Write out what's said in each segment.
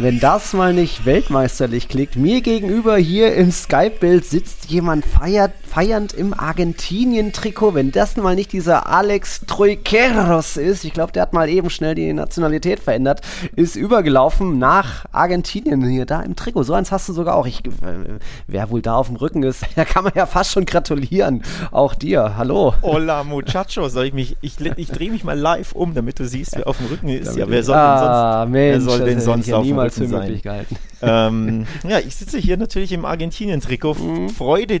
Wenn das mal nicht weltmeisterlich klingt, mir gegenüber hier im Skype-Bild sitzt jemand feiert, feiernd im Argentinien-Trikot. Wenn das mal nicht dieser Alex Troikeros ist, ich glaube, der hat mal eben schnell die Nationalität verändert, ist übergelaufen nach Argentinien hier da im Trikot. So eins hast du sogar auch. Ich, äh, wer wohl da auf dem Rücken ist, da kann man ja fast schon gratulieren. Auch dir. Hallo. Hola, Muchacho. Soll ich mich, ich, ich drehe mich mal live um, damit du siehst, wer auf dem Rücken ist. Ja, wer soll ah, denn sonst, Mensch, wer soll denn sonst auf dem möglich gehalten. Ähm, ja, ich sitze hier natürlich im Argentinien-Trikot, mhm. Freude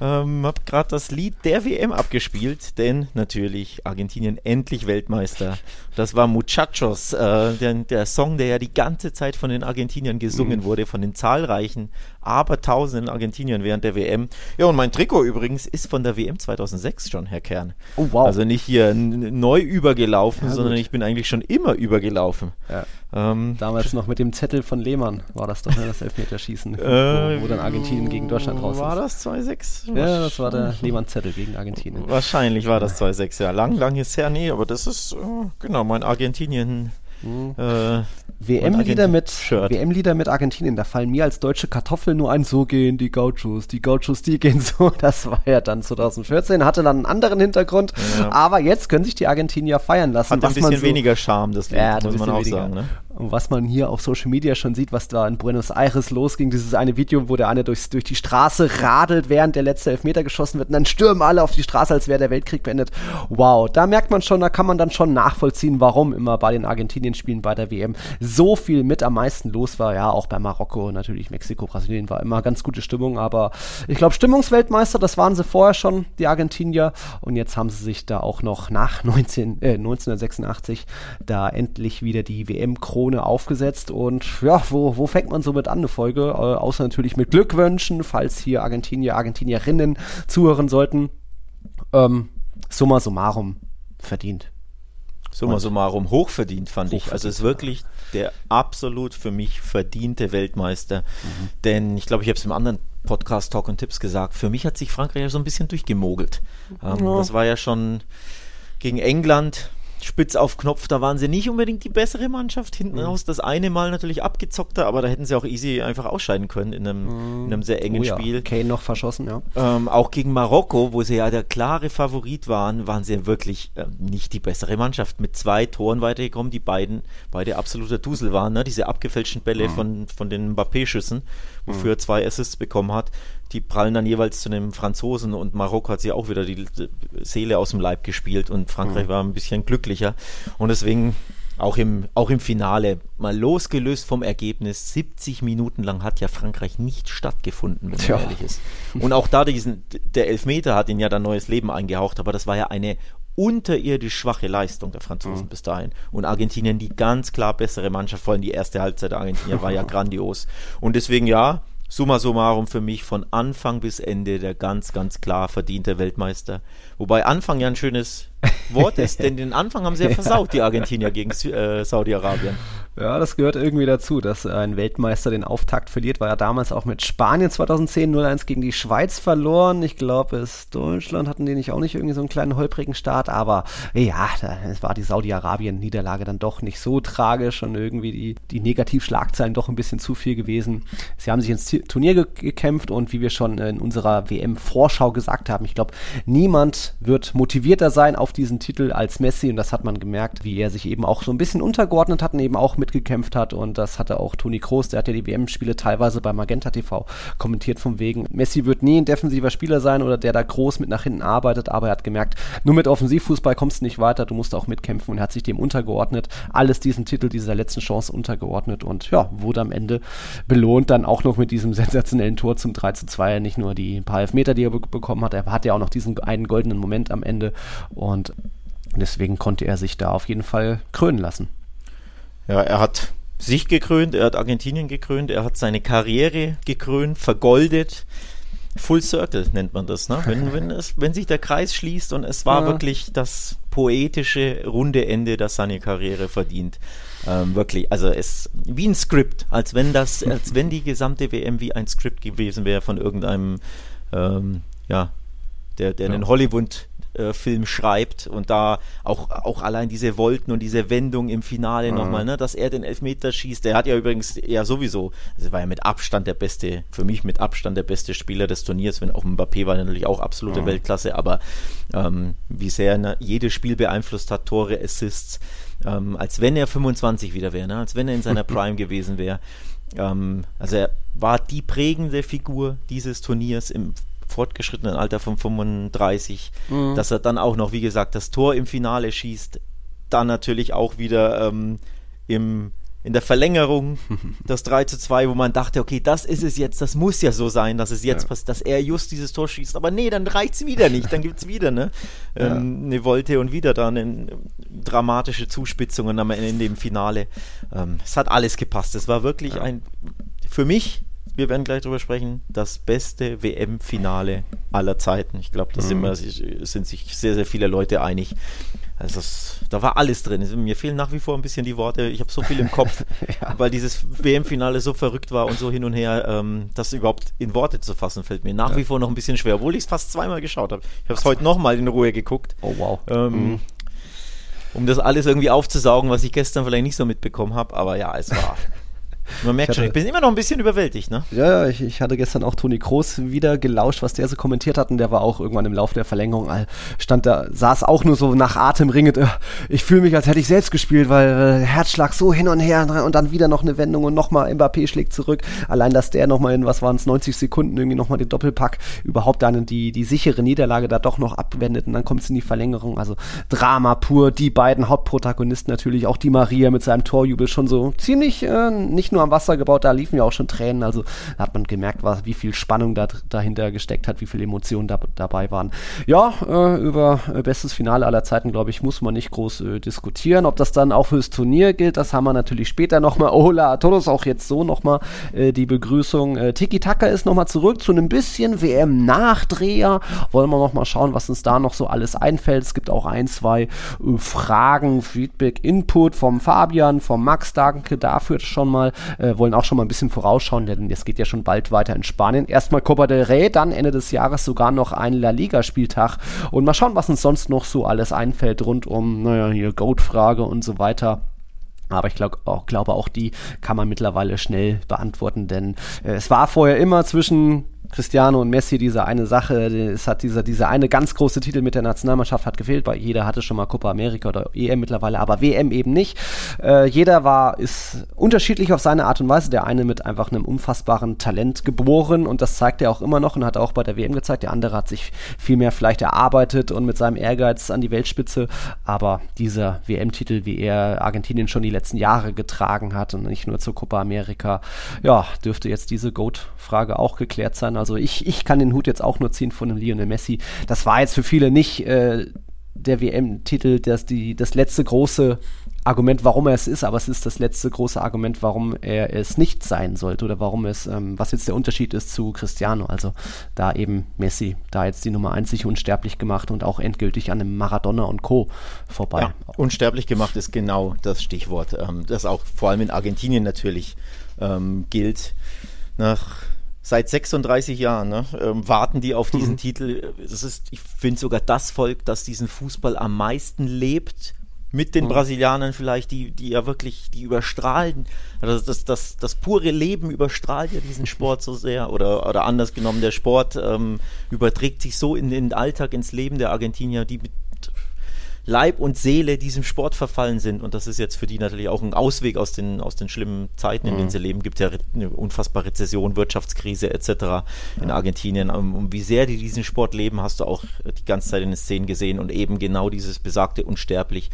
Ähm, hab gerade das Lied der WM abgespielt, denn natürlich Argentinien endlich Weltmeister. Das war Muchachos, äh, der, der, Song, der ja die ganze Zeit von den Argentiniern gesungen mhm. wurde, von den zahlreichen, abertausenden Argentiniern während der WM. Ja, und mein Trikot übrigens ist von der WM 2006 schon, Herr Kern. Oh, wow. Also nicht hier neu übergelaufen, ja, sondern ich bin eigentlich schon immer übergelaufen. Ja. Ähm, Damals noch mit dem Zettel von Lehmann war das doch ne, das Elfmeterschießen, äh, wo, wo, dann Argentinien gegen Deutschland raus ist. War das 2-6? Ja, das war der Lehmann-Zettel gegen Argentinien. Wahrscheinlich war das 2-6, ja. Lang, lang ist her, nee, aber das ist, äh, genau, mein Argentinien Mhm. Äh, WM-Lieder mit, WM mit Argentinien, da fallen mir als deutsche Kartoffel nur ein, so gehen die Gauchos, die Gauchos, die gehen so. Das war ja dann 2014, hatte dann einen anderen Hintergrund, ja. aber jetzt können sich die Argentinier feiern lassen. Hat ein bisschen so, weniger Charme, das Lied, ja, muss man auch weniger. sagen. Ne? Was man hier auf Social Media schon sieht, was da in Buenos Aires losging, dieses eine Video, wo der eine durchs, durch die Straße radelt, während der letzte Elfmeter geschossen wird und dann stürmen alle auf die Straße, als wäre der Weltkrieg beendet. Wow, da merkt man schon, da kann man dann schon nachvollziehen, warum immer bei den Argentinien-Spielen bei der WM so viel mit am meisten los war. Ja, auch bei Marokko, natürlich Mexiko, Brasilien war immer ganz gute Stimmung, aber ich glaube, Stimmungsweltmeister, das waren sie vorher schon, die Argentinier. Und jetzt haben sie sich da auch noch nach 19, äh, 1986 da endlich wieder die WM-Krone aufgesetzt. Und ja, wo, wo fängt man so mit an, eine Folge? Äh, außer natürlich mit Glückwünschen, falls hier Argentinier, Argentinierinnen zuhören sollten. Ähm, summa summarum verdient. Summa summarum hochverdient, fand hochverdient, ich. Also es ist wirklich der absolut für mich verdiente Weltmeister. Mhm. Denn ich glaube, ich habe es im anderen Podcast Talk und Tipps gesagt, für mich hat sich Frankreich ja so ein bisschen durchgemogelt. Ähm, ja. Das war ja schon gegen England spitz auf Knopf, da waren sie nicht unbedingt die bessere Mannschaft. Hinten mhm. raus das eine Mal natürlich abgezockter, aber da hätten sie auch easy einfach ausscheiden können in einem, mhm. in einem sehr engen oh ja. Spiel. Kane noch verschossen, ja. Ähm, auch gegen Marokko, wo sie ja der klare Favorit waren, waren sie wirklich äh, nicht die bessere Mannschaft. Mit zwei Toren weitergekommen, die beiden, beide absoluter Dusel waren, ne? diese abgefälschten Bälle mhm. von, von den Mbappé-Schüssen, wofür er mhm. zwei Assists bekommen hat die prallen dann jeweils zu einem Franzosen und Marokko hat sie auch wieder die Seele aus dem Leib gespielt und Frankreich mhm. war ein bisschen glücklicher. Und deswegen auch im, auch im Finale, mal losgelöst vom Ergebnis, 70 Minuten lang hat ja Frankreich nicht stattgefunden, wenn man ehrlich ist. Und auch da diesen, der Elfmeter hat ihn ja dann neues Leben eingehaucht, aber das war ja eine unterirdisch schwache Leistung der Franzosen mhm. bis dahin. Und Argentinien die ganz klar bessere Mannschaft, vor allem die erste Halbzeit der Argentinier war ja grandios. Und deswegen ja, summa summarum für mich von Anfang bis Ende der ganz, ganz klar verdiente Weltmeister. Wobei Anfang ja ein schönes Wort ist, denn den Anfang haben sie ja versaut, die Argentinier gegen äh, Saudi-Arabien. Ja, das gehört irgendwie dazu, dass ein Weltmeister den Auftakt verliert. War ja damals auch mit Spanien 2010 0-1 gegen die Schweiz verloren. Ich glaube, es Deutschland hatten die nicht auch nicht irgendwie so einen kleinen holprigen Start. Aber ja, es war die Saudi-Arabien-Niederlage dann doch nicht so tragisch und irgendwie die, die Negativschlagzeilen doch ein bisschen zu viel gewesen. Sie haben sich ins Turnier ge gekämpft und wie wir schon in unserer WM-Vorschau gesagt haben, ich glaube, niemand wird motivierter sein auf diesen Titel als Messi und das hat man gemerkt, wie er sich eben auch so ein bisschen untergeordnet hat und eben auch mit mitgekämpft hat. Und das hatte auch Toni Kroos, der hat ja die WM-Spiele teilweise bei Magenta TV kommentiert vom wegen, Messi wird nie ein defensiver Spieler sein oder der da groß mit nach hinten arbeitet, aber er hat gemerkt, nur mit Offensivfußball kommst du nicht weiter, du musst auch mitkämpfen. Und er hat sich dem untergeordnet, alles diesem Titel, dieser letzten Chance untergeordnet. Und ja, wurde am Ende belohnt, dann auch noch mit diesem sensationellen Tor zum 3 zu 2, nicht nur die paar Elfmeter, die er be bekommen hat, er hat ja auch noch diesen einen goldenen Moment am Ende. Und deswegen konnte er sich da auf jeden Fall krönen lassen. Ja, er hat sich gekrönt, er hat Argentinien gekrönt, er hat seine Karriere gekrönt, vergoldet. Full Circle nennt man das, ne? wenn, wenn, es, wenn sich der Kreis schließt und es war ja. wirklich das poetische runde Ende, das seine Karriere verdient. Ähm, wirklich, also es wie ein Skript, als wenn das, als wenn die gesamte WM wie ein Skript gewesen wäre von irgendeinem, ähm, ja, der, der ja. einen Hollywood äh, Film schreibt und da auch, auch allein diese Wolken und diese Wendung im Finale mhm. nochmal, ne, dass er den Elfmeter schießt. Der hat ja übrigens ja sowieso, also war ja mit Abstand der beste, für mich mit Abstand der beste Spieler des Turniers, wenn auch Mbappé war natürlich auch absolute mhm. Weltklasse, aber ähm, wie sehr ne, jedes Spiel beeinflusst hat, Tore, Assists, ähm, als wenn er 25 wieder wäre, ne, als wenn er in seiner Prime gewesen wäre. Ähm, also er war die prägende Figur dieses Turniers im fortgeschrittenen Alter von 35, mhm. dass er dann auch noch, wie gesagt, das Tor im Finale schießt, dann natürlich auch wieder ähm, im, in der Verlängerung das 3 zu 2, wo man dachte, okay, das ist es jetzt, das muss ja so sein, dass es jetzt ja. passiert, dass er just dieses Tor schießt. Aber nee, dann reicht es wieder nicht, dann gibt es wieder ne, ja. ähm, eine Wolte und wieder dann eine, dramatische Zuspitzungen am Ende im Finale. Ähm, es hat alles gepasst. Es war wirklich ja. ein, für mich wir werden gleich darüber sprechen, das beste WM-Finale aller Zeiten. Ich glaube, da mhm. sind, sind sich sehr, sehr viele Leute einig. Also das, da war alles drin. Mir fehlen nach wie vor ein bisschen die Worte. Ich habe so viel im Kopf, ja. weil dieses WM-Finale so verrückt war und so hin und her, ähm, das überhaupt in Worte zu fassen, fällt mir nach ja. wie vor noch ein bisschen schwer, obwohl ich es fast zweimal geschaut habe. Ich habe es heute nochmal in Ruhe geguckt. Oh wow. Ähm, mhm. Um das alles irgendwie aufzusaugen, was ich gestern vielleicht nicht so mitbekommen habe. Aber ja, es war Man merkt ich schon, ich bin immer noch ein bisschen überwältigt, ne? Ja, ich, ich hatte gestern auch Toni Kroos wieder gelauscht, was der so kommentiert hat und der war auch irgendwann im Laufe der Verlängerung, stand da, saß auch nur so nach Atem ringend, äh, ich fühle mich, als hätte ich selbst gespielt, weil äh, Herzschlag so hin und her und dann wieder noch eine Wendung und nochmal Mbappé schlägt zurück. Allein, dass der nochmal in, was waren es, 90 Sekunden irgendwie nochmal den Doppelpack überhaupt dann die, die sichere Niederlage da doch noch abwendet und dann kommt es in die Verlängerung. Also Drama pur, die beiden Hauptprotagonisten natürlich, auch die Maria mit seinem Torjubel schon so ziemlich, äh, nicht nur nur am Wasser gebaut, da liefen ja auch schon Tränen. Also da hat man gemerkt, was, wie viel Spannung da, dahinter gesteckt hat, wie viele Emotionen da, dabei waren. Ja, äh, über äh, bestes Finale aller Zeiten, glaube ich, muss man nicht groß äh, diskutieren. Ob das dann auch fürs Turnier gilt, das haben wir natürlich später nochmal. Hola, todos auch jetzt so nochmal äh, die Begrüßung. Äh, Tiki Taka ist nochmal zurück zu einem bisschen WM-Nachdreher. Wollen wir nochmal schauen, was uns da noch so alles einfällt. Es gibt auch ein, zwei äh, Fragen, Feedback, Input vom Fabian, vom Max. Danke dafür schon mal äh, wollen auch schon mal ein bisschen vorausschauen, denn es geht ja schon bald weiter in Spanien. Erstmal Copa del Rey, dann Ende des Jahres sogar noch ein La Liga-Spieltag und mal schauen, was uns sonst noch so alles einfällt rund um, naja, hier Goat-Frage und so weiter. Aber ich glaub, auch, glaube, auch die kann man mittlerweile schnell beantworten, denn äh, es war vorher immer zwischen Cristiano und Messi diese eine Sache, es hat dieser, dieser eine ganz große Titel mit der Nationalmannschaft hat gefehlt, weil jeder hatte schon mal Copa America oder EM mittlerweile, aber WM eben nicht. Äh, jeder war, ist unterschiedlich auf seine Art und Weise. Der eine mit einfach einem unfassbaren Talent geboren und das zeigt er auch immer noch und hat auch bei der WM gezeigt. Der andere hat sich viel mehr vielleicht erarbeitet und mit seinem Ehrgeiz an die Weltspitze, aber dieser WM-Titel, wie er Argentinien schon die letzten Jahre getragen hat und nicht nur zur Copa America, ja, dürfte jetzt diese Goat-Frage auch geklärt sein. Also ich, ich kann den Hut jetzt auch nur ziehen von dem Lionel Messi. Das war jetzt für viele nicht äh, der WM-Titel, das, das letzte große Argument, warum er es ist, aber es ist das letzte große Argument, warum er es nicht sein sollte oder warum es, ähm, was jetzt der Unterschied ist zu Cristiano. Also da eben Messi, da jetzt die Nummer 1 sich unsterblich gemacht und auch endgültig an einem Maradona und Co. vorbei. Ja, unsterblich gemacht ist genau das Stichwort, ähm, das auch vor allem in Argentinien natürlich ähm, gilt. Nach seit 36 Jahren ne, ähm, warten die auf diesen mhm. Titel. Das ist, ich finde sogar das Volk, das diesen Fußball am meisten lebt. Mit den mhm. Brasilianern vielleicht, die, die ja wirklich, die überstrahlen. Also das, das, das, pure Leben überstrahlt ja diesen Sport so sehr. Oder, oder anders genommen, der Sport ähm, überträgt sich so in den Alltag, ins Leben der Argentinier, die mit Leib und Seele diesem Sport verfallen sind. Und das ist jetzt für die natürlich auch ein Ausweg aus den, aus den schlimmen Zeiten, in denen mhm. sie leben. Gibt ja eine unfassbare Rezession, Wirtschaftskrise etc. in Argentinien. Um, wie sehr die diesen Sport leben, hast du auch die ganze Zeit in den Szenen gesehen. Und eben genau dieses besagte unsterblich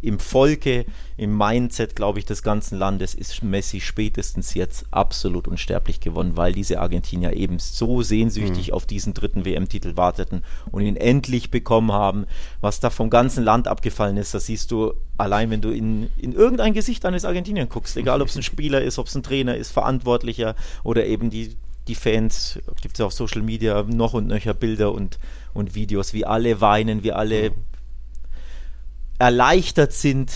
im Volke, im Mindset, glaube ich, des ganzen Landes ist Messi spätestens jetzt absolut unsterblich gewonnen, weil diese Argentinier eben so sehnsüchtig mhm. auf diesen dritten WM-Titel warteten und ihn endlich bekommen haben, was da vom ganzen Land abgefallen ist. Das siehst du allein, wenn du in, in irgendein Gesicht eines Argentinier guckst. Egal, ob es ein Spieler ist, ob es ein Trainer ist, Verantwortlicher oder eben die, die Fans. Gibt es ja auf Social Media noch und nöcher Bilder und, und Videos, wie alle weinen, wie alle erleichtert sind.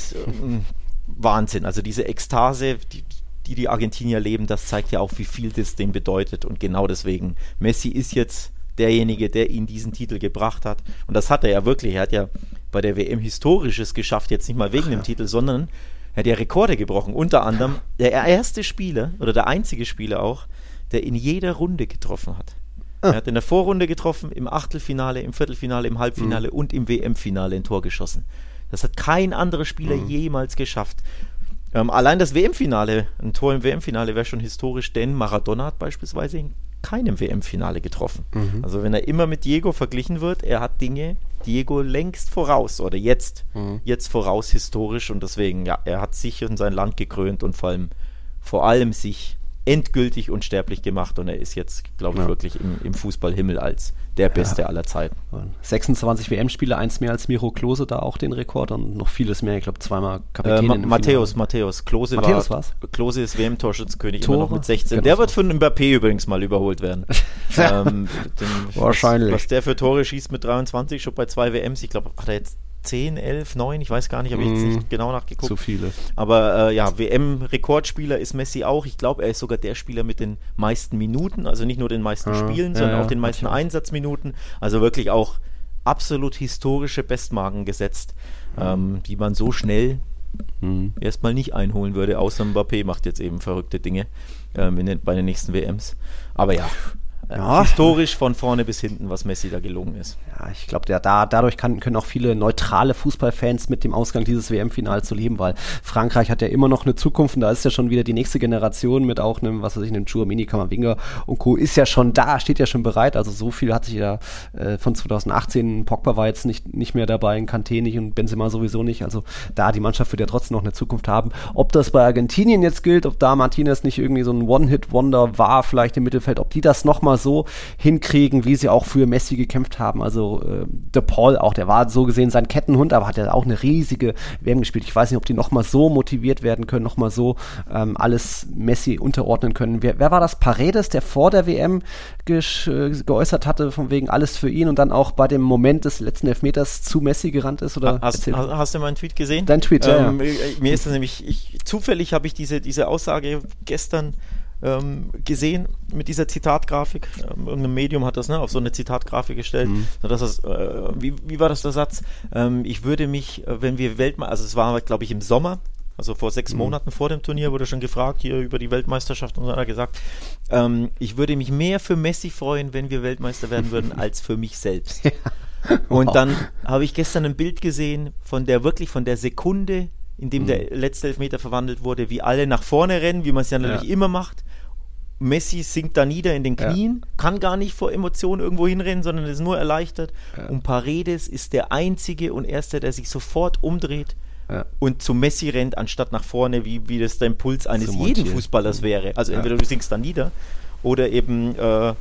Wahnsinn. Also diese Ekstase, die, die die Argentinier leben, das zeigt ja auch, wie viel das dem bedeutet. Und genau deswegen, Messi ist jetzt derjenige, der ihn diesen Titel gebracht hat. Und das hat er ja wirklich. Er hat ja bei der WM Historisches geschafft, jetzt nicht mal wegen Ach, dem ja. Titel, sondern er hat ja Rekorde gebrochen. Unter anderem der erste Spieler oder der einzige Spieler auch, der in jeder Runde getroffen hat. Ah. Er hat in der Vorrunde getroffen, im Achtelfinale, im Viertelfinale, im Halbfinale mhm. und im WM-Finale ein Tor geschossen. Das hat kein anderer Spieler mhm. jemals geschafft. Ähm, allein das WM-Finale, ein Tor im WM-Finale wäre schon historisch, denn Maradona hat beispielsweise in keinem WM-Finale getroffen. Mhm. Also wenn er immer mit Diego verglichen wird, er hat Dinge Diego längst voraus oder jetzt, mhm. jetzt voraus historisch und deswegen, ja, er hat sich und sein Land gekrönt und vor allem, vor allem sich endgültig unsterblich gemacht und er ist jetzt, glaube ich, ja. wirklich im, im Fußballhimmel als der Beste ja. aller Zeiten. 26 WM-Spiele, eins mehr als Miro Klose, da auch den Rekord und noch vieles mehr. Ich glaube, zweimal Kapitän. Äh, Ma Matthäus, Matthäus. Klose Matthäus war, war's? Klose ist WM-Torschützenkönig immer noch mit 16. Genau der wird von Mbappé übrigens mal überholt werden. ähm, den, Wahrscheinlich. Was, was der für Tore schießt mit 23, schon bei zwei WMs. Ich glaube, hat er jetzt 10, 11, 9, ich weiß gar nicht, habe ich jetzt nicht mhm. genau nachgeguckt. Zu viele. Aber äh, ja, WM-Rekordspieler ist Messi auch. Ich glaube, er ist sogar der Spieler mit den meisten Minuten, also nicht nur den meisten ah, Spielen, sondern ja, auch den meisten natürlich. Einsatzminuten. Also wirklich auch absolut historische Bestmarken gesetzt, mhm. ähm, die man so schnell mhm. erstmal nicht einholen würde, außer Mbappé macht jetzt eben verrückte Dinge ähm, den, bei den nächsten WMs. Aber ja, ja. historisch von vorne bis hinten, was Messi da gelungen ist. Ja, ich glaube, da, dadurch kann, können auch viele neutrale Fußballfans mit dem Ausgang dieses WM-Finals zu leben, weil Frankreich hat ja immer noch eine Zukunft und da ist ja schon wieder die nächste Generation mit auch einem, was weiß ich, einem Chouamini, Kamavinga und Co. ist ja schon da, steht ja schon bereit. Also so viel hat sich ja äh, von 2018, Pogba war jetzt nicht, nicht mehr dabei, in Kanté nicht und Benzema sowieso nicht. Also da, die Mannschaft wird ja trotzdem noch eine Zukunft haben. Ob das bei Argentinien jetzt gilt, ob da Martinez nicht irgendwie so ein One-Hit-Wonder war, vielleicht im Mittelfeld, ob die das nochmal so hinkriegen, wie sie auch für Messi gekämpft haben. Also äh, De Paul auch, der war so gesehen sein Kettenhund, aber hat ja auch eine riesige WM gespielt. Ich weiß nicht, ob die nochmal so motiviert werden können, nochmal so ähm, alles Messi unterordnen können. Wer, wer, war das? Paredes, der vor der WM äh, geäußert hatte, von wegen alles für ihn und dann auch bei dem Moment des letzten Elfmeters zu Messi gerannt ist? Oder hast, hast, hast du meinen Tweet gesehen? Dein Tweet, ähm, ja. Mir ist das nämlich, ich, zufällig habe ich diese, diese Aussage gestern ähm, gesehen mit dieser Zitatgrafik. Ähm, irgendein Medium hat das ne, auf so eine Zitatgrafik gestellt. Mhm. Dass das, äh, wie, wie war das der Satz? Ähm, ich würde mich, äh, wenn wir Weltmeister, also es war, glaube ich, im Sommer, also vor sechs mhm. Monaten vor dem Turnier wurde schon gefragt hier über die Weltmeisterschaft und so hat er gesagt, ähm, ich würde mich mehr für Messi freuen, wenn wir Weltmeister werden würden, als für mich selbst. Ja. Und wow. dann habe ich gestern ein Bild gesehen von der wirklich von der Sekunde, in dem mhm. der letzte Elfmeter verwandelt wurde, wie alle nach vorne rennen, wie man es ja natürlich ja. immer macht. Messi sinkt da nieder in den Knien, ja. kann gar nicht vor Emotionen irgendwo hinrennen, sondern ist nur erleichtert. Ja. Und Paredes ist der einzige und erste, der sich sofort umdreht ja. und zu Messi rennt, anstatt nach vorne, wie, wie das der Impuls eines jeden Fußballers wäre. Also entweder du sinkst da nieder oder eben äh,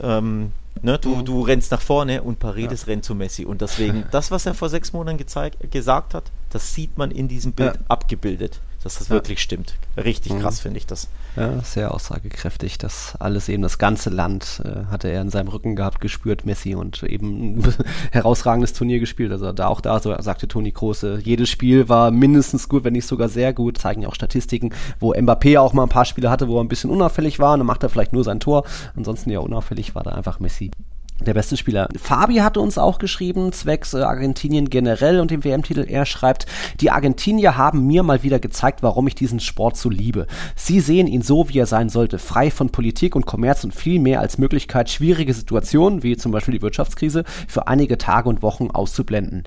ähm, ne, du, mhm. du rennst nach vorne und Paredes rennt zu Messi. Und deswegen, das, was er vor sechs Monaten gezeigt, gesagt hat, das sieht man in diesem Bild abgebildet dass das ja. wirklich stimmt. Richtig mhm. krass finde ich das. Ja, sehr aussagekräftig. Das alles eben, das ganze Land äh, hatte er in seinem Rücken gehabt, gespürt, Messi und eben ein herausragendes Turnier gespielt. Also da auch da, so sagte Toni Große, jedes Spiel war mindestens gut, wenn nicht sogar sehr gut. Zeigen ja auch Statistiken, wo Mbappé auch mal ein paar Spiele hatte, wo er ein bisschen unauffällig war. Und dann macht er vielleicht nur sein Tor. Ansonsten ja unauffällig war da einfach Messi der beste Spieler. Fabi hatte uns auch geschrieben, zwecks äh, Argentinien generell und dem WM-Titel. Er schreibt, die Argentinier haben mir mal wieder gezeigt, warum ich diesen Sport so liebe. Sie sehen ihn so, wie er sein sollte, frei von Politik und Kommerz und viel mehr als Möglichkeit, schwierige Situationen, wie zum Beispiel die Wirtschaftskrise, für einige Tage und Wochen auszublenden.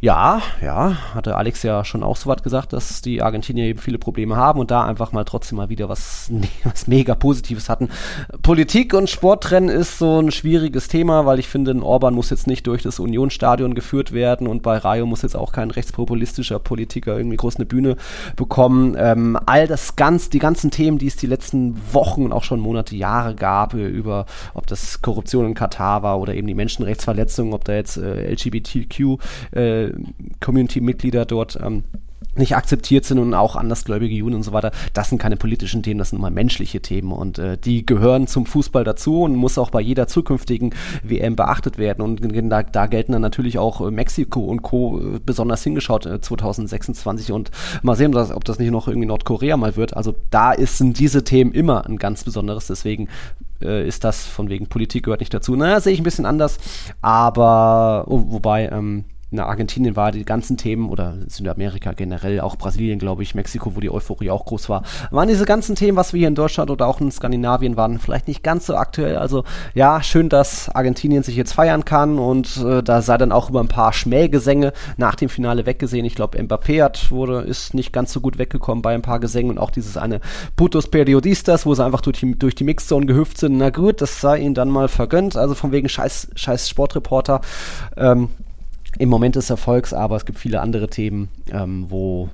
Ja, ja, hatte Alex ja schon auch so was gesagt, dass die Argentinier eben viele Probleme haben und da einfach mal trotzdem mal wieder was, was mega Positives hatten. Politik und Sport trennen ist so ein schwieriges Thema Thema, weil ich finde, ein Orban muss jetzt nicht durch das Unionsstadion geführt werden und bei Rayo muss jetzt auch kein rechtspopulistischer Politiker irgendwie groß eine Bühne bekommen. Ähm, all das ganz, die ganzen Themen, die es die letzten Wochen und auch schon Monate, Jahre gab, äh, über ob das Korruption in Katar war oder eben die Menschenrechtsverletzungen, ob da jetzt äh, LGBTQ-Community-Mitglieder äh, dort ähm, nicht akzeptiert sind und auch andersgläubige Juden und so weiter, das sind keine politischen Themen, das sind immer menschliche Themen und äh, die gehören zum Fußball dazu und muss auch bei jeder zukünftigen WM beachtet werden und da, da gelten dann natürlich auch äh, Mexiko und Co. Äh, besonders hingeschaut äh, 2026 und mal sehen, dass, ob das nicht noch irgendwie Nordkorea mal wird. Also da ist, sind diese Themen immer ein ganz besonderes, deswegen äh, ist das von wegen Politik gehört nicht dazu. Naja, sehe ich ein bisschen anders, aber oh, wobei ähm, in Argentinien war die ganzen Themen oder Südamerika generell, auch Brasilien, glaube ich, Mexiko, wo die Euphorie auch groß war, waren diese ganzen Themen, was wir hier in Deutschland oder auch in Skandinavien waren, vielleicht nicht ganz so aktuell. Also ja, schön, dass Argentinien sich jetzt feiern kann und äh, da sei dann auch über ein paar Schmähgesänge nach dem Finale weggesehen. Ich glaube, Mbappé hat, wurde, ist nicht ganz so gut weggekommen bei ein paar Gesängen und auch dieses eine Putos Periodistas, wo sie einfach durch die, durch die Mixzone gehüpft sind. Na gut, das sei ihnen dann mal vergönnt. Also von wegen scheiß, scheiß Sportreporter. Ähm, im Moment des Erfolgs, aber es gibt viele andere Themen, ähm, wo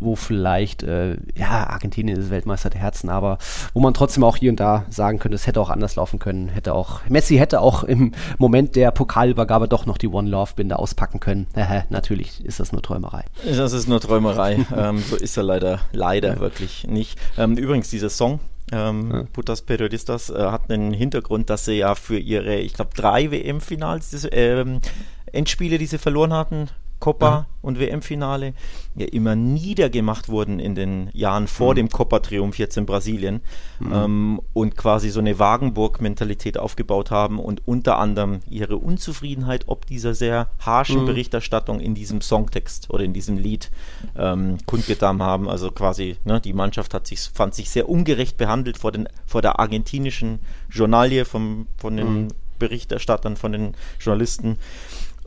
wo vielleicht, äh, ja, Argentinien ist Weltmeister der Herzen, aber wo man trotzdem auch hier und da sagen könnte, es hätte auch anders laufen können, hätte auch, Messi hätte auch im Moment der Pokalübergabe doch noch die One Love Binde auspacken können. natürlich ist das nur Träumerei. Das ist nur Träumerei. ähm, so ist er leider, leider ja. wirklich nicht. Ähm, übrigens, dieser Song, ähm, ja. Putas Periodistas, äh, hat einen Hintergrund, dass sie ja für ihre, ich glaube, drei WM-Finals ähm, Endspiele, die sie verloren hatten, Copa ja. und WM-Finale, ja immer niedergemacht wurden in den Jahren vor mhm. dem Copa-Triumph jetzt in Brasilien mhm. ähm, und quasi so eine Wagenburg-Mentalität aufgebaut haben und unter anderem ihre Unzufriedenheit ob dieser sehr harschen mhm. Berichterstattung in diesem Songtext oder in diesem Lied ähm, kundgetan haben. Also quasi, ne, die Mannschaft hat sich, fand sich sehr ungerecht behandelt vor, den, vor der argentinischen Journalie vom, von den mhm. Berichterstattern, von den Journalisten.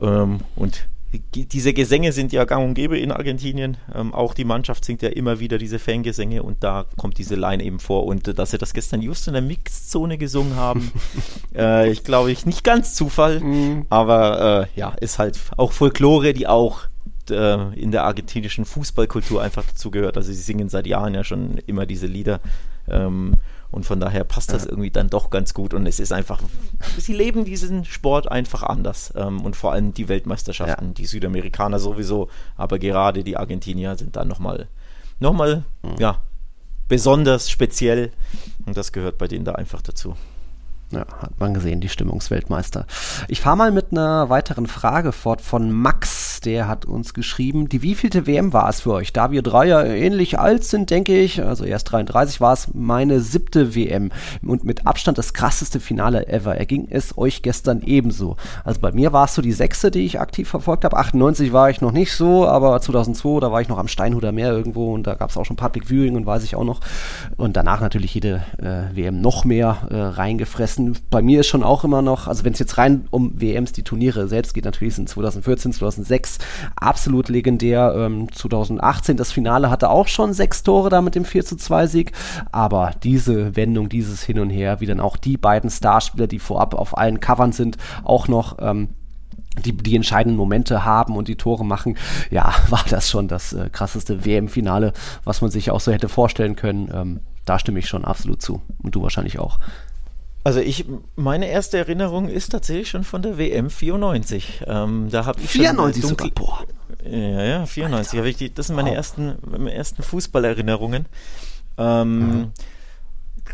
Ähm, und diese Gesänge sind ja gang und gäbe in Argentinien. Ähm, auch die Mannschaft singt ja immer wieder diese Fangesänge und da kommt diese Line eben vor. Und äh, dass sie das gestern just in der Mixzone gesungen haben, äh, ich glaube ich nicht ganz Zufall, mhm. aber äh, ja, ist halt auch Folklore, die auch äh, in der argentinischen Fußballkultur einfach dazugehört. Also sie singen seit Jahren ja schon immer diese Lieder. Ähm, und von daher passt das irgendwie dann doch ganz gut. Und es ist einfach, sie leben diesen Sport einfach anders. Ähm, und vor allem die Weltmeisterschaften, ja. die Südamerikaner sowieso, aber gerade die Argentinier sind dann nochmal, nochmal, mhm. ja, besonders speziell. Und das gehört bei denen da einfach dazu. Ja, hat man gesehen, die Stimmungsweltmeister. Ich fahre mal mit einer weiteren Frage fort von Max. Der hat uns geschrieben, die wievielte WM war es für euch? Da wir drei ja ähnlich alt sind, denke ich, also erst 33, war es meine siebte WM und mit Abstand das krasseste Finale ever. Erging es euch gestern ebenso? Also bei mir war es so die sechste, die ich aktiv verfolgt habe. 98 war ich noch nicht so, aber 2002, da war ich noch am Steinhuder Meer irgendwo und da gab es auch schon Public Viewing und weiß ich auch noch. Und danach natürlich jede äh, WM noch mehr äh, reingefressen bei mir ist schon auch immer noch, also wenn es jetzt rein um WMs, die Turniere selbst geht, natürlich sind 2014, 2006 absolut legendär. Ähm, 2018 das Finale hatte auch schon sechs Tore da mit dem 4 zu 2 Sieg, aber diese Wendung, dieses Hin und Her, wie dann auch die beiden Starspieler, die vorab auf allen Covern sind, auch noch ähm, die, die entscheidenden Momente haben und die Tore machen, ja, war das schon das äh, krasseste WM-Finale, was man sich auch so hätte vorstellen können. Ähm, da stimme ich schon absolut zu. Und du wahrscheinlich auch. Also ich, meine erste Erinnerung ist tatsächlich schon von der WM 94. Ähm, da habe ich 94 sogar, boah. Ja, ja, 94. Ich die, das sind meine wow. ersten, meine ersten Fußballerinnerungen. Ähm, mhm.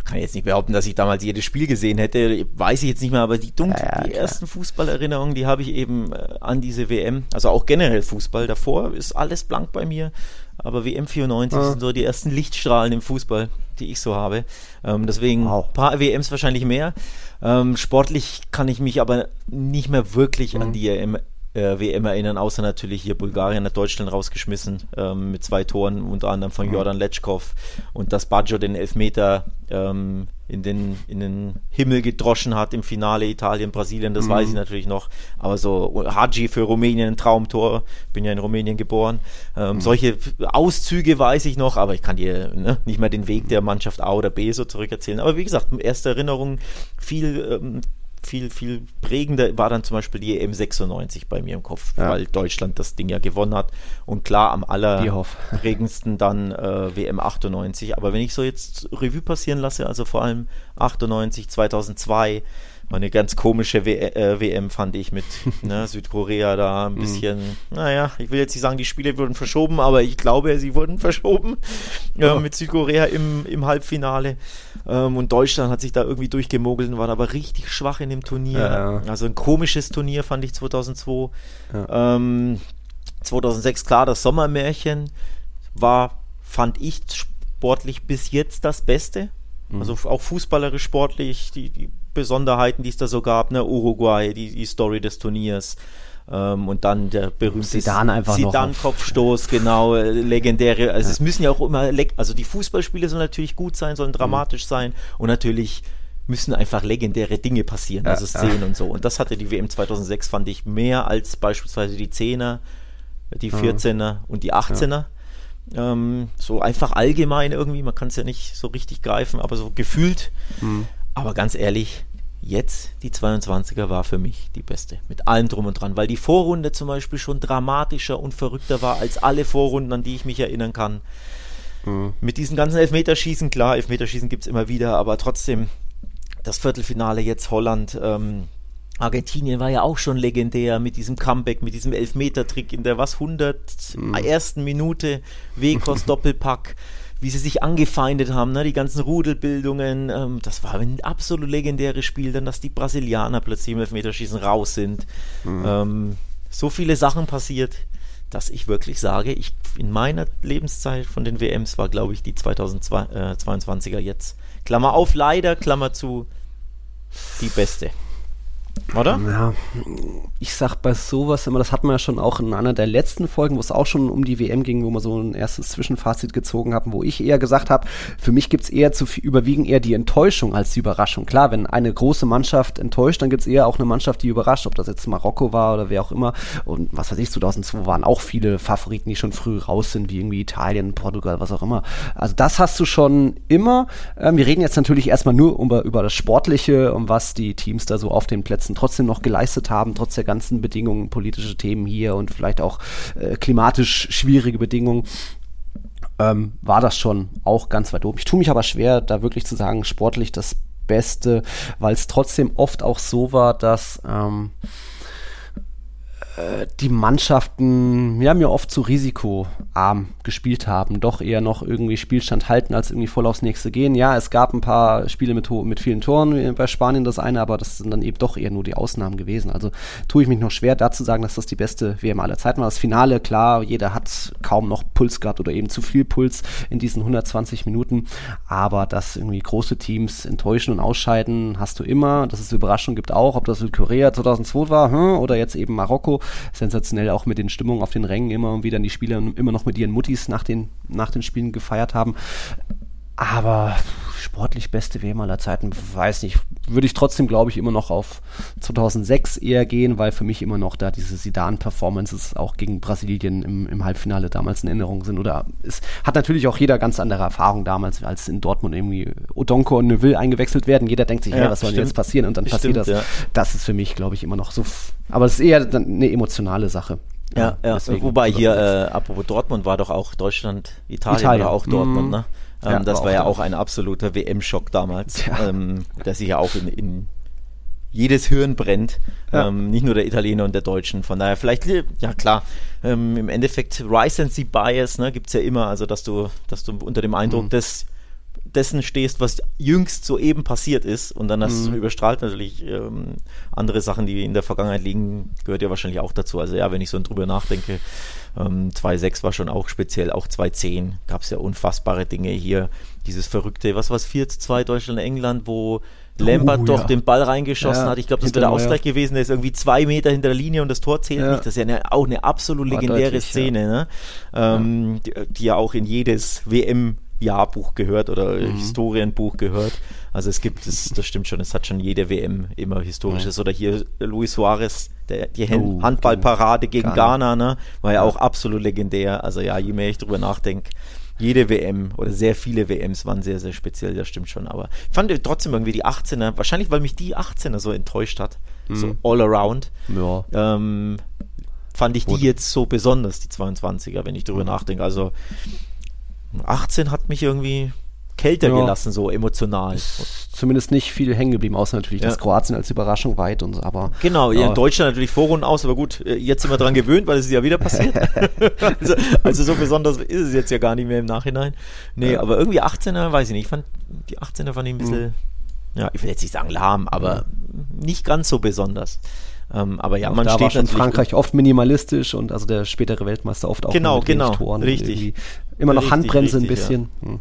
Kann ich jetzt nicht behaupten, dass ich damals jedes Spiel gesehen hätte, weiß ich jetzt nicht mehr, aber die dunkel, ja, ja, die ersten Fußballerinnerungen, die habe ich eben äh, an diese WM, also auch generell Fußball. Davor ist alles blank bei mir. Aber WM 94 ja. sind so die ersten Lichtstrahlen im Fußball, die ich so habe. Ähm, deswegen ein wow. paar WMs wahrscheinlich mehr. Ähm, sportlich kann ich mich aber nicht mehr wirklich mhm. an die EM, äh, WM erinnern, außer natürlich hier Bulgarien hat Deutschland rausgeschmissen ähm, mit zwei Toren, unter anderem von mhm. Jordan Letschkow und dass Baggio den Elfmeter ähm, in, den, in den Himmel gedroschen hat im Finale Italien, Brasilien, das mhm. weiß ich natürlich noch. Aber so Haji für Rumänien, ein Traumtor, bin ja in Rumänien geboren. Ähm, mhm. Solche Auszüge weiß ich noch, aber ich kann dir ne, nicht mehr den Weg der Mannschaft A oder B so zurückerzählen. Aber wie gesagt, erste Erinnerung, viel ähm, viel, viel prägender war dann zum Beispiel die EM 96 bei mir im Kopf, Ja. weil Deutschland das Ding ja gewonnen hat. Und klar, am allerprägendsten dann äh, WM 98. Aber wenn ich so jetzt Revue passieren lasse, also vor allem 98, 2002, war eine ganz komische w äh, WM, fand ich, mit ne, Südkorea da ein bisschen, naja, ich will jetzt nicht sagen, die Spiele wurden verschoben, aber ich glaube, sie wurden verschoben äh, mit Südkorea im, im Halbfinale. Ähm, und Deutschland hat sich da irgendwie durchgemogelt und war aber richtig schwach in dem Turnier. Ja. Also ein komisches Turnier fand ich 2002. Ja. Ähm, 2006, klar, das Sommermärchen war, fand ich sportlich bis jetzt das Beste. Mhm. Also auch fußballerisch sportlich, die, die Besonderheiten, die es da so gab, ne, Uruguay, die, die Story des Turniers. Ähm, und dann der berühmte Zidane einfach noch Zidane auf- Kopfstoß, genau, äh, legendäre. Also es müssen ja auch immer, also die Fußballspiele sollen natürlich gut sein, sollen dramatisch sein und natürlich müssen einfach legendäre Dinge passieren, Ja, also Szenen und so. Und das hatte die WM 2006, fand ich, mehr als beispielsweise die 10er, die 14er und die 18er. Ähm, so einfach allgemein irgendwie, man kann es ja nicht so richtig greifen, aber so gefühlt. Aber ganz ehrlich, jetzt die 22er war für mich die beste. Mit allem drum und dran, weil die Vorrunde zum Beispiel schon dramatischer und verrückter war als alle Vorrunden, an die ich mich erinnern kann. Mit diesen ganzen Elfmeterschießen, klar, Elfmeterschießen gibt es immer wieder, aber trotzdem das Viertelfinale jetzt Holland. Ähm, Argentinien war ja auch schon legendär mit diesem Comeback, mit diesem Elfmeter-Trick in der was 100 ersten Minute, Wekos Doppelpack, wie sie sich angefeindet haben, ne, die ganzen Rudelbildungen. Ähm, das war ein absolut legendäres Spiel, dann dass die Brasilianer plötzlich im Elfmeterschießen raus sind. Ähm, so viele Sachen passiert, dass ich wirklich sage, ich in meiner Lebenszeit von den WMs war, glaube ich, die 2022er jetzt. Klammer auf, leider, Klammer zu, die beste. Oder? Ja, ich sag bei sowas immer, das hatten wir ja schon auch in einer der letzten Folgen, wo es auch schon um die WM ging, wo wir so ein erstes Zwischenfazit gezogen haben, wo ich eher gesagt habe, für mich gibt's eher zu viel, überwiegen eher die Enttäuschung als die Überraschung. Klar, wenn eine große Mannschaft enttäuscht, dann gibt's eher auch eine Mannschaft, die überrascht, ob das jetzt Marokko war oder wer auch immer. Und was weiß ich, 2002 waren auch viele Favoriten, die schon früh raus sind, wie irgendwie Italien, Portugal, was auch immer. Also das hast du schon immer. Ähm, wir reden jetzt natürlich erstmal nur über, über das Sportliche, um was die Teams da so auf den Plätzen trotzdem noch geleistet haben, trotz der ganzen Bedingungen, politische Themen hier und vielleicht auch äh, klimatisch schwierige Bedingungen. Ähm, war das schon auch ganz weit oben. Ich tue mich aber schwer, da wirklich zu sagen, sportlich das Beste, weil es trotzdem oft auch so war, dass ähm, äh, die Mannschaften ja mir oft zu risikoarm gespielt haben, doch eher noch irgendwie Spielstand halten, als irgendwie voll aufs nächste gehen. Ja, es gab ein paar Spiele mit, mit vielen Toren, wie bei Spanien das eine, aber das sind dann eben doch eher nur die Ausnahmen gewesen. Also tue ich mich noch schwer, da zu sagen, dass das die beste WM aller Zeiten war. Das Finale, klar, jeder hat kaum noch Puls gehabt oder eben zu viel Puls in diesen 120 Minuten, aber dass irgendwie große Teams enttäuschen und ausscheiden, hast du immer. Dass es Überraschung gibt auch, ob das Südkorea 2002 war hm, oder jetzt eben Marokko. Sensationell auch mit den Stimmungen auf den Rängen immer und wie dann die Spieler immer noch mit ihren Muttis nach den, nach den Spielen gefeiert haben. Aber sportlich beste WM aller Zeiten, weiß nicht. Würde ich trotzdem, glaube ich, immer noch auf 2006 eher gehen, weil für mich immer noch da diese Zidane-Performances auch gegen Brasilien im, im Halbfinale damals in Erinnerung sind. Oder es hat natürlich auch jeder ganz andere Erfahrung damals, als in Dortmund irgendwie Odonko und Neuville eingewechselt werden. Jeder denkt sich, Ja, hey, was soll denn stimmt. jetzt passieren? Und dann passiert Stimmt, das. ja. Das ist für mich, glaube ich, immer noch so. Aber es ist eher eine emotionale Sache. Ja, ja. Wobei hier, 2006. äh, apropos Dortmund, war doch auch Deutschland, Italien, Italien. war auch Dortmund, Mhm. ne? Ähm, Ja, das war ja auch ein absoluter WM-Schock damals, Ja. ähm, der sich ja auch in, in jedes Hirn brennt. Ja. Ähm, nicht nur der Italiener und der Deutschen. Von daher vielleicht, ja klar, ähm, im Endeffekt Recency Bias ne, gibt es ja immer, also dass du, dass du unter dem Eindruck Mhm. des dessen stehst, was jüngst soeben passiert ist und dann das Mhm. überstrahlt natürlich ähm, andere Sachen, die in der Vergangenheit liegen, gehört ja wahrscheinlich auch dazu. Also ja, wenn ich so drüber nachdenke, ähm, 2.6 war schon auch speziell, auch 2.10 gab es ja unfassbare Dinge hier. Dieses verrückte, was war es, 4-2 Deutschland-England, wo Lambert Oh, doch ja. den Ball reingeschossen Ja, hat. Ich glaube, das wäre der. Ausgleich gewesen. Der ist irgendwie zwei Meter hinter der Linie und das Tor zählt Ja. nicht. Das ist ja eine, auch eine absolut War legendäre deutlich, ja. Szene, ne? ähm, die, die ja auch in jedes WM Jahrbuch gehört oder Mhm. Historienbuch gehört. Also es gibt, das, das stimmt schon, es hat schon jede WM immer Historisches. Ja. Oder hier Luis Suarez, der, die oh, Handballparade gegen Ghana, Ghana ne? war ja, ja auch absolut legendär. Also ja, je mehr ich drüber nachdenke, jede WM oder sehr viele WMs waren sehr, sehr speziell, das stimmt schon. Aber ich fand trotzdem irgendwie die 18er, wahrscheinlich weil mich die 18er so enttäuscht hat, mhm. so all around, ja. ähm, fand ich die jetzt so besonders, die 22er, wenn ich drüber mhm. nachdenke. Also 18 hat mich irgendwie kälter ja. gelassen, so emotional. Ist zumindest nicht viel hängen geblieben, außer natürlich ja. das Kroatien als Überraschung weit und so, aber. Genau, ja. in Deutschland natürlich Vorrunden aus, aber gut, äh, jetzt sind wir dran gewöhnt, weil es ist ja wieder passiert. also, also, so besonders ist es jetzt ja gar nicht mehr im Nachhinein. Nee, ja. aber irgendwie 18er, weiß ich nicht, ich fand, die 18er fand ich ein bisschen, mhm. ja, ich will jetzt nicht sagen lahm, aber mhm. nicht ganz so besonders. Ähm, aber ja, auch man da steht war schon Frankreich oft minimalistisch und also der spätere Weltmeister oft auch genau, mit genau, Toren richtig. Immer noch richtig, Handbremse richtig, ein bisschen. Ja. Hm.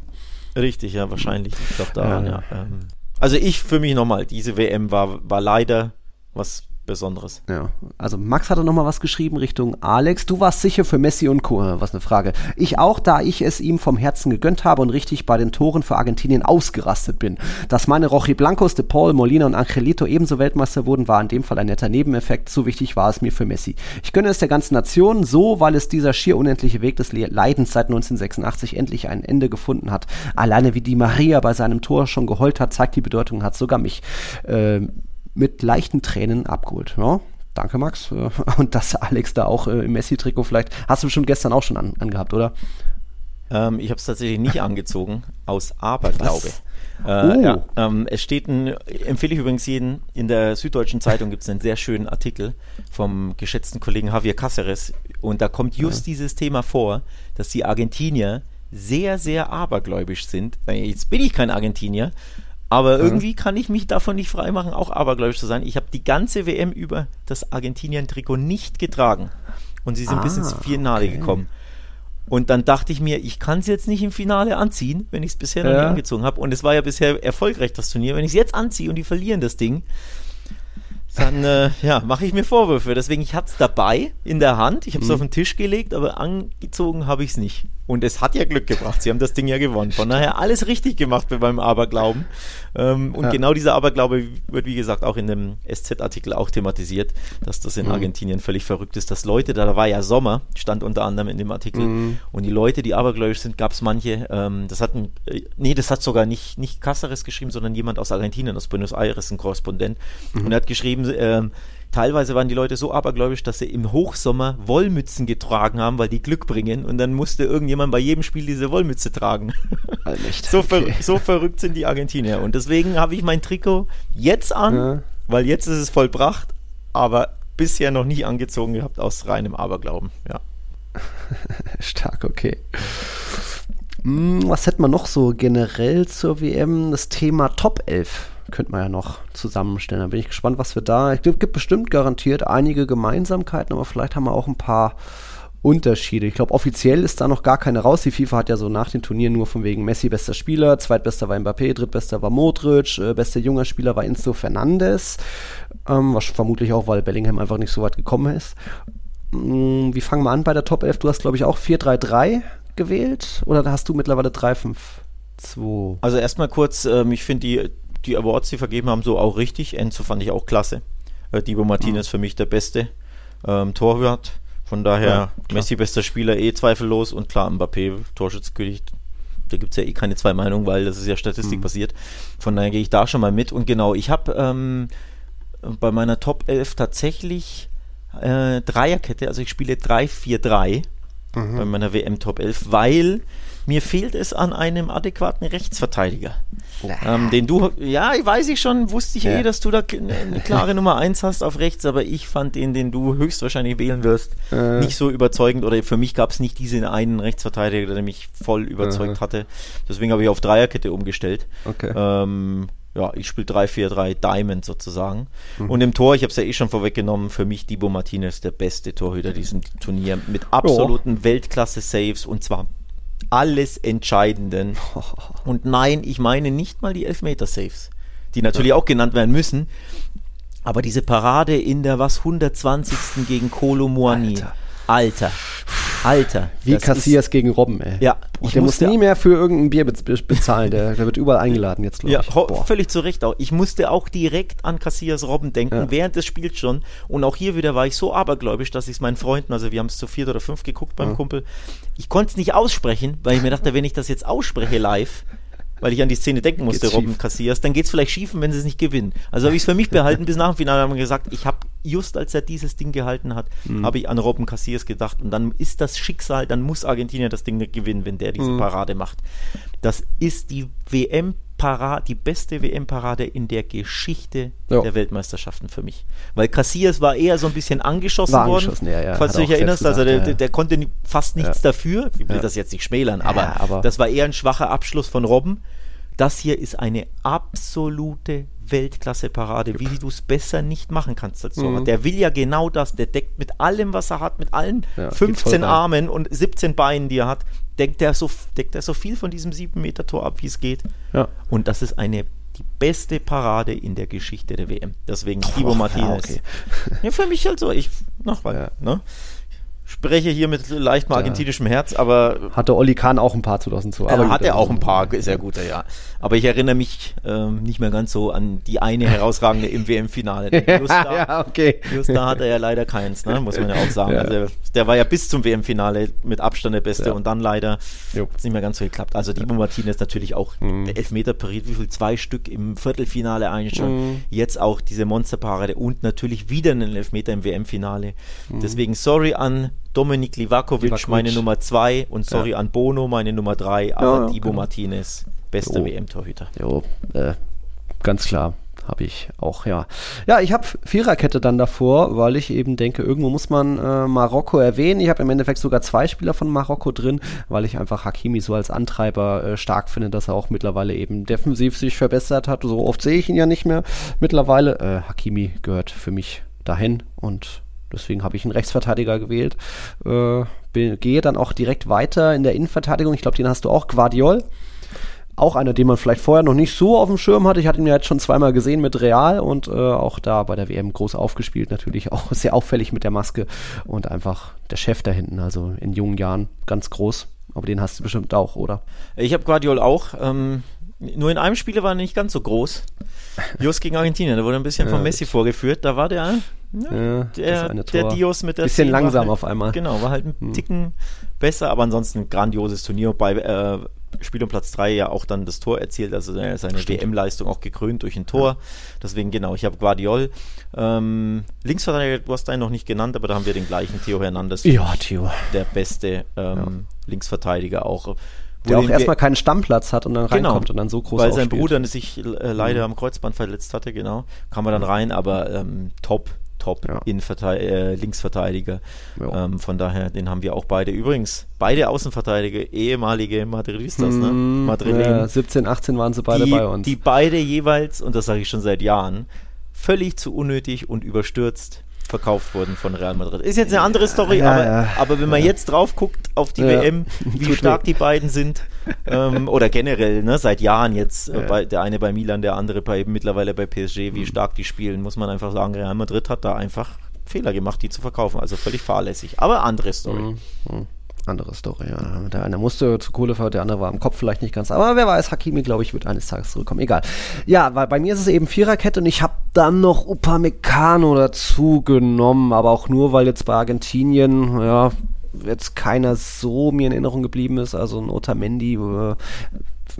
Richtig, ja, wahrscheinlich. Ich glaube daran, ja. ja. Ähm, also ich für mich nochmal, diese WM war, war leider was Besonderes. Ja, also Max hatte nochmal was geschrieben Richtung Alex. Du warst sicher für Messi und Co. Was eine Frage. Ich auch, da ich es ihm vom Herzen gegönnt habe und richtig bei den Toren für Argentinien ausgerastet bin. Dass meine Rochi Blancos, De Paul, Molina und Angelito ebenso Weltmeister wurden, war in dem Fall ein netter Nebeneffekt. So wichtig war es mir für Messi. Ich gönne es der ganzen Nation so, weil es dieser schier unendliche Weg des Leidens seit 1986 endlich ein Ende gefunden hat. Alleine wie die Maria bei seinem Tor schon geheult hat, zeigt die Bedeutung, hat sogar mich äh, mit leichten Tränen abgeholt. Ja, danke Max. Und dass Alex da auch äh, im Messi-Trikot vielleicht, hast du bestimmt gestern auch schon an, angehabt, oder? Ähm, ich habe es tatsächlich nicht angezogen, aus Aberglaube. Äh, oh. ja, ähm, es steht ein, empfehle ich übrigens jeden, in der Süddeutschen Zeitung gibt es einen sehr schönen Artikel vom geschätzten Kollegen Javier Cáceres und da kommt just ja. dieses Thema vor, dass die Argentinier sehr, sehr abergläubisch sind. Jetzt bin ich kein Argentinier, aber irgendwie kann ich mich davon nicht freimachen, auch abergläubisch zu sein. Ich habe die ganze WM über das Argentinien-Trikot nicht getragen. Und sie sind ah, bis ins Finale okay. gekommen. Und dann dachte ich mir, ich kann es jetzt nicht im Finale anziehen, wenn ich es bisher noch ja. nicht angezogen habe. Und es war ja bisher erfolgreich, das Turnier. Wenn ich es jetzt anziehe und die verlieren das Ding, dann äh, ja, mache ich mir Vorwürfe. Deswegen, ich hatte es dabei in der Hand. Ich habe es mhm. auf den Tisch gelegt, aber angezogen habe ich es nicht. Und es hat ja Glück gebracht. Sie haben das Ding ja gewonnen. Von daher alles richtig gemacht bei meinem Aberglauben. Ähm, und ja. genau dieser Aberglaube wird, wie gesagt, auch in dem SZ-Artikel auch thematisiert, dass das in mhm. Argentinien völlig verrückt ist, dass Leute, da war ja Sommer, stand unter anderem in dem Artikel, mhm. und die Leute, die abergläubisch sind, gab es manche, ähm, das hat ein, äh, nee, das hat sogar nicht, nicht Cáceres geschrieben, sondern jemand aus Argentinien, aus Buenos Aires, ein Korrespondent, mhm. und er hat geschrieben, ähm, Teilweise waren die Leute so abergläubisch, dass sie im Hochsommer Wollmützen getragen haben, weil die Glück bringen. Und dann musste irgendjemand bei jedem Spiel diese Wollmütze tragen. so, ver okay. so, verrückt sind die Argentinier. Und deswegen habe ich mein Trikot jetzt an, ja. weil jetzt ist es vollbracht, aber bisher noch nie angezogen gehabt aus reinem Aberglauben. Ja. Stark, okay. Hm, was hätten wir noch so generell zur WM? Das Thema Top 11 könnte man ja noch zusammenstellen. Da bin ich gespannt, was wir da. Es gibt bestimmt garantiert einige Gemeinsamkeiten, aber vielleicht haben wir auch ein paar Unterschiede. Ich glaube, offiziell ist da noch gar keine raus. Die FIFA hat ja so nach dem Turnier nur von wegen Messi bester Spieler, zweitbester war Mbappé, drittbester war Modric, äh, bester junger Spieler war Enzo Fernandes. Ähm, was vermutlich auch, weil Bellingham einfach nicht so weit gekommen ist. Ähm, wie fangen wir an bei der Top 11? Du hast, glaube ich, auch 4-3-3 gewählt oder hast du mittlerweile 3-5-2? Also erstmal kurz, ähm, ich finde die die Awards, die vergeben haben, so auch richtig. Enzo fand ich auch klasse. Äh, Divo Martinez mhm. für mich der beste ähm, Torwart. Von daher ja, Messi bester Spieler eh zweifellos und klar Mbappé Torschützkönig. Da gibt es ja eh keine zwei Meinungen, weil das ist ja Statistik basiert. Mhm. Von daher gehe ich da schon mal mit. Und genau, ich habe ähm, bei meiner Top 11 tatsächlich äh, Dreierkette, also ich spiele 3-4-3 mhm. bei meiner WM Top 11, weil mir fehlt es an einem adäquaten Rechtsverteidiger. Ähm, den du, ja, weiß ich schon, wusste ich ja. eh, dass du da eine klare Nummer 1 hast auf rechts, aber ich fand den, den du höchstwahrscheinlich wählen wirst, äh. nicht so überzeugend oder für mich gab es nicht diesen einen Rechtsverteidiger, der mich voll überzeugt uh hatte. Deswegen habe ich auf Dreierkette umgestellt. Okay. Ähm, ja, ich spiele 3-4-3 Diamond sozusagen. Mhm. Und im Tor, ich habe es ja eh schon vorweggenommen, für mich Dibo Martinez der beste Torhüter diesem Turnier mit absoluten oh. Weltklasse-Saves und zwar alles Entscheidenden. Und nein, ich meine nicht mal die Elfmeter-Saves, die natürlich auch genannt werden müssen. Aber diese Parade in der was 120. gegen Kolo Muani. Alter. Alter. Alter. Wie Cassias gegen Robben, ey. Ja, Boah, der muss nie mehr für irgendein Bier bezahlen. Der, der wird überall eingeladen jetzt, glaube ja, ich. Ja, völlig zu Recht auch. Ich musste auch direkt an Cassias Robben denken, ja. während des Spiels schon. Und auch hier wieder war ich so abergläubisch, dass ich es meinen Freunden, also wir haben es zu viert oder fünf geguckt beim ja. Kumpel, ich konnte es nicht aussprechen, weil ich mir dachte, wenn ich das jetzt ausspreche live, weil ich an die Szene denken musste, Robben Cassias, dann geht es vielleicht schief, wenn sie es nicht gewinnen. Also habe ich es für mich behalten, bis nach dem Finale haben wir gesagt, ich habe just als er dieses Ding gehalten hat, mhm. habe ich an Robben Cassias gedacht und dann ist das Schicksal, dann muss Argentinien das Ding gewinnen, wenn der diese mhm. Parade macht. Das ist die WM Parade, die beste WM-Parade in der Geschichte ja. der Weltmeisterschaften für mich. Weil Casillas war eher so ein bisschen angeschossen, war angeschossen worden, ja, ja. falls du dich erinnerst. Also der, der, der, konnte fast nichts dafür. Ich will das jetzt nicht schmälern, aber, aber, das war eher ein schwacher Abschluss von Robben. Das hier ist eine absolute Weltklasse-Parade, wie du es besser nicht machen kannst als Torwart. Mhm. Der will ja genau das. Der deckt mit allem, was er hat, mit allen ja, 15 Armen und 17 Beinen, die er hat, deckt er so, deckt er so viel von diesem 7-Meter-Tor ab, wie es geht. Ja. Und das ist eine die beste Parade in der Geschichte der WM. Deswegen Thibaut Martinez. Ja, okay. ja, für mich halt so. Ich, noch weil, ja. ne? Spreche hier mit leicht mal argentinischem Herz, aber. Hatte Olli Kahn auch ein paar 2002. Aber hat er auch ein paar, sehr gute, ja. Aber ich erinnere mich ähm, nicht mehr ganz so an die eine herausragende im WM-Finale. Just, da, ja, okay. just da hat er ja leider keins, ne? muss man ja auch sagen. Ja. Also der, war ja bis zum WM-Finale mit Abstand der Beste ja. und dann leider hat es nicht mehr ganz so geklappt. Also ja. Martinez natürlich auch mhm. Elfmeter pariert, wie viel? Zwei Stück im Viertelfinale eigentlich schon. Mhm. Jetzt auch diese Monsterparade und natürlich wieder einen Elfmeter im WM-Finale. Mhm. Deswegen sorry an Dominik Livakovic, Livakovic. meine Nummer 2 und sorry ja. an Bono, meine Nummer 3, aber ja, Dibo genau. Martinez, bester WM-Torhüter. Jo, äh, ganz klar habe ich auch, ja. Ja, ich habe Viererkette dann davor, weil ich eben denke, irgendwo muss man äh, Marokko erwähnen. Ich habe im Endeffekt sogar zwei Spieler von Marokko drin, weil ich einfach Hakimi so als Antreiber äh, stark finde, dass er auch mittlerweile eben defensiv sich verbessert hat. So oft sehe ich ihn ja nicht mehr mittlerweile. Äh, Hakimi gehört für mich dahin und Deswegen habe ich einen Rechtsverteidiger gewählt. Äh, gehe dann auch direkt weiter in der Innenverteidigung. Ich glaube, den hast du auch, Guardiol. Auch einer, den man vielleicht vorher noch nicht so auf dem Schirm hatte. Ich hatte ihn ja jetzt schon zweimal gesehen mit Real und äh, auch da bei der WM groß aufgespielt. Natürlich auch sehr auffällig mit der Maske und einfach der Chef da hinten. Also in jungen Jahren ganz groß. Aber den hast du bestimmt auch, oder? Ich habe Guardiol auch. Ähm, nur in einem Spiel war er nicht ganz so groß. Just gegen Argentinien, da wurde ein bisschen ja, von Messi vorgeführt. Da war der ja, der, der Dios mit der Bisschen langsam halt, auf einmal. Genau, war halt ein hm. Ticken besser, aber ansonsten ein grandioses Turnier. Bei äh, Spiel um Platz 3 ja auch dann das Tor erzielt, also seine WM-Leistung auch gekrönt durch ein Tor. Ja. Deswegen, genau, ich habe Guardiol. Ähm, Linksverteidiger, du hast deinen noch nicht genannt, aber da haben wir den gleichen Theo Hernandez. Ja, Theo. Der beste ähm, ja. Linksverteidiger auch. Der auch erstmal keinen Stammplatz hat und dann genau, reinkommt und dann so groß Weil sein Bruder sich äh, leider mhm. am Kreuzband verletzt hatte, genau. Kam er dann rein, aber ähm, top, top ja. äh, Linksverteidiger. Ja. Ähm, von daher, den haben wir auch beide. Übrigens, beide Außenverteidiger, ehemalige Madridistas, ne? Mhm. Madrilen. Ja, 17, 18 waren sie beide die, bei uns. Die beide jeweils, und das sage ich schon seit Jahren, völlig zu unnötig und überstürzt verkauft wurden von Real Madrid. Ist jetzt eine andere Story, ja, aber, ja, aber wenn man jetzt drauf guckt auf die WM, wie stark die beiden sind, ähm, oder generell, ne, seit Jahren jetzt, äh, bei, der eine bei Milan, der andere bei, mittlerweile bei PSG, wie mhm. stark die spielen, muss man einfach sagen, Real Madrid hat da einfach Fehler gemacht, die zu verkaufen. Also völlig fahrlässig. Aber andere Story. Mhm. Mhm andere Story. Ja. Der eine musste zu Kohle, der andere war im Kopf vielleicht nicht ganz. Aber wer weiß, Hakimi, glaube ich, wird eines Tages zurückkommen. Egal. Ja, weil bei mir ist es eben Viererkette und ich habe dann noch Upamecano dazu genommen, aber auch nur, weil jetzt bei Argentinien, ja, jetzt keiner so mir in Erinnerung geblieben ist. Also ein Otamendi äh,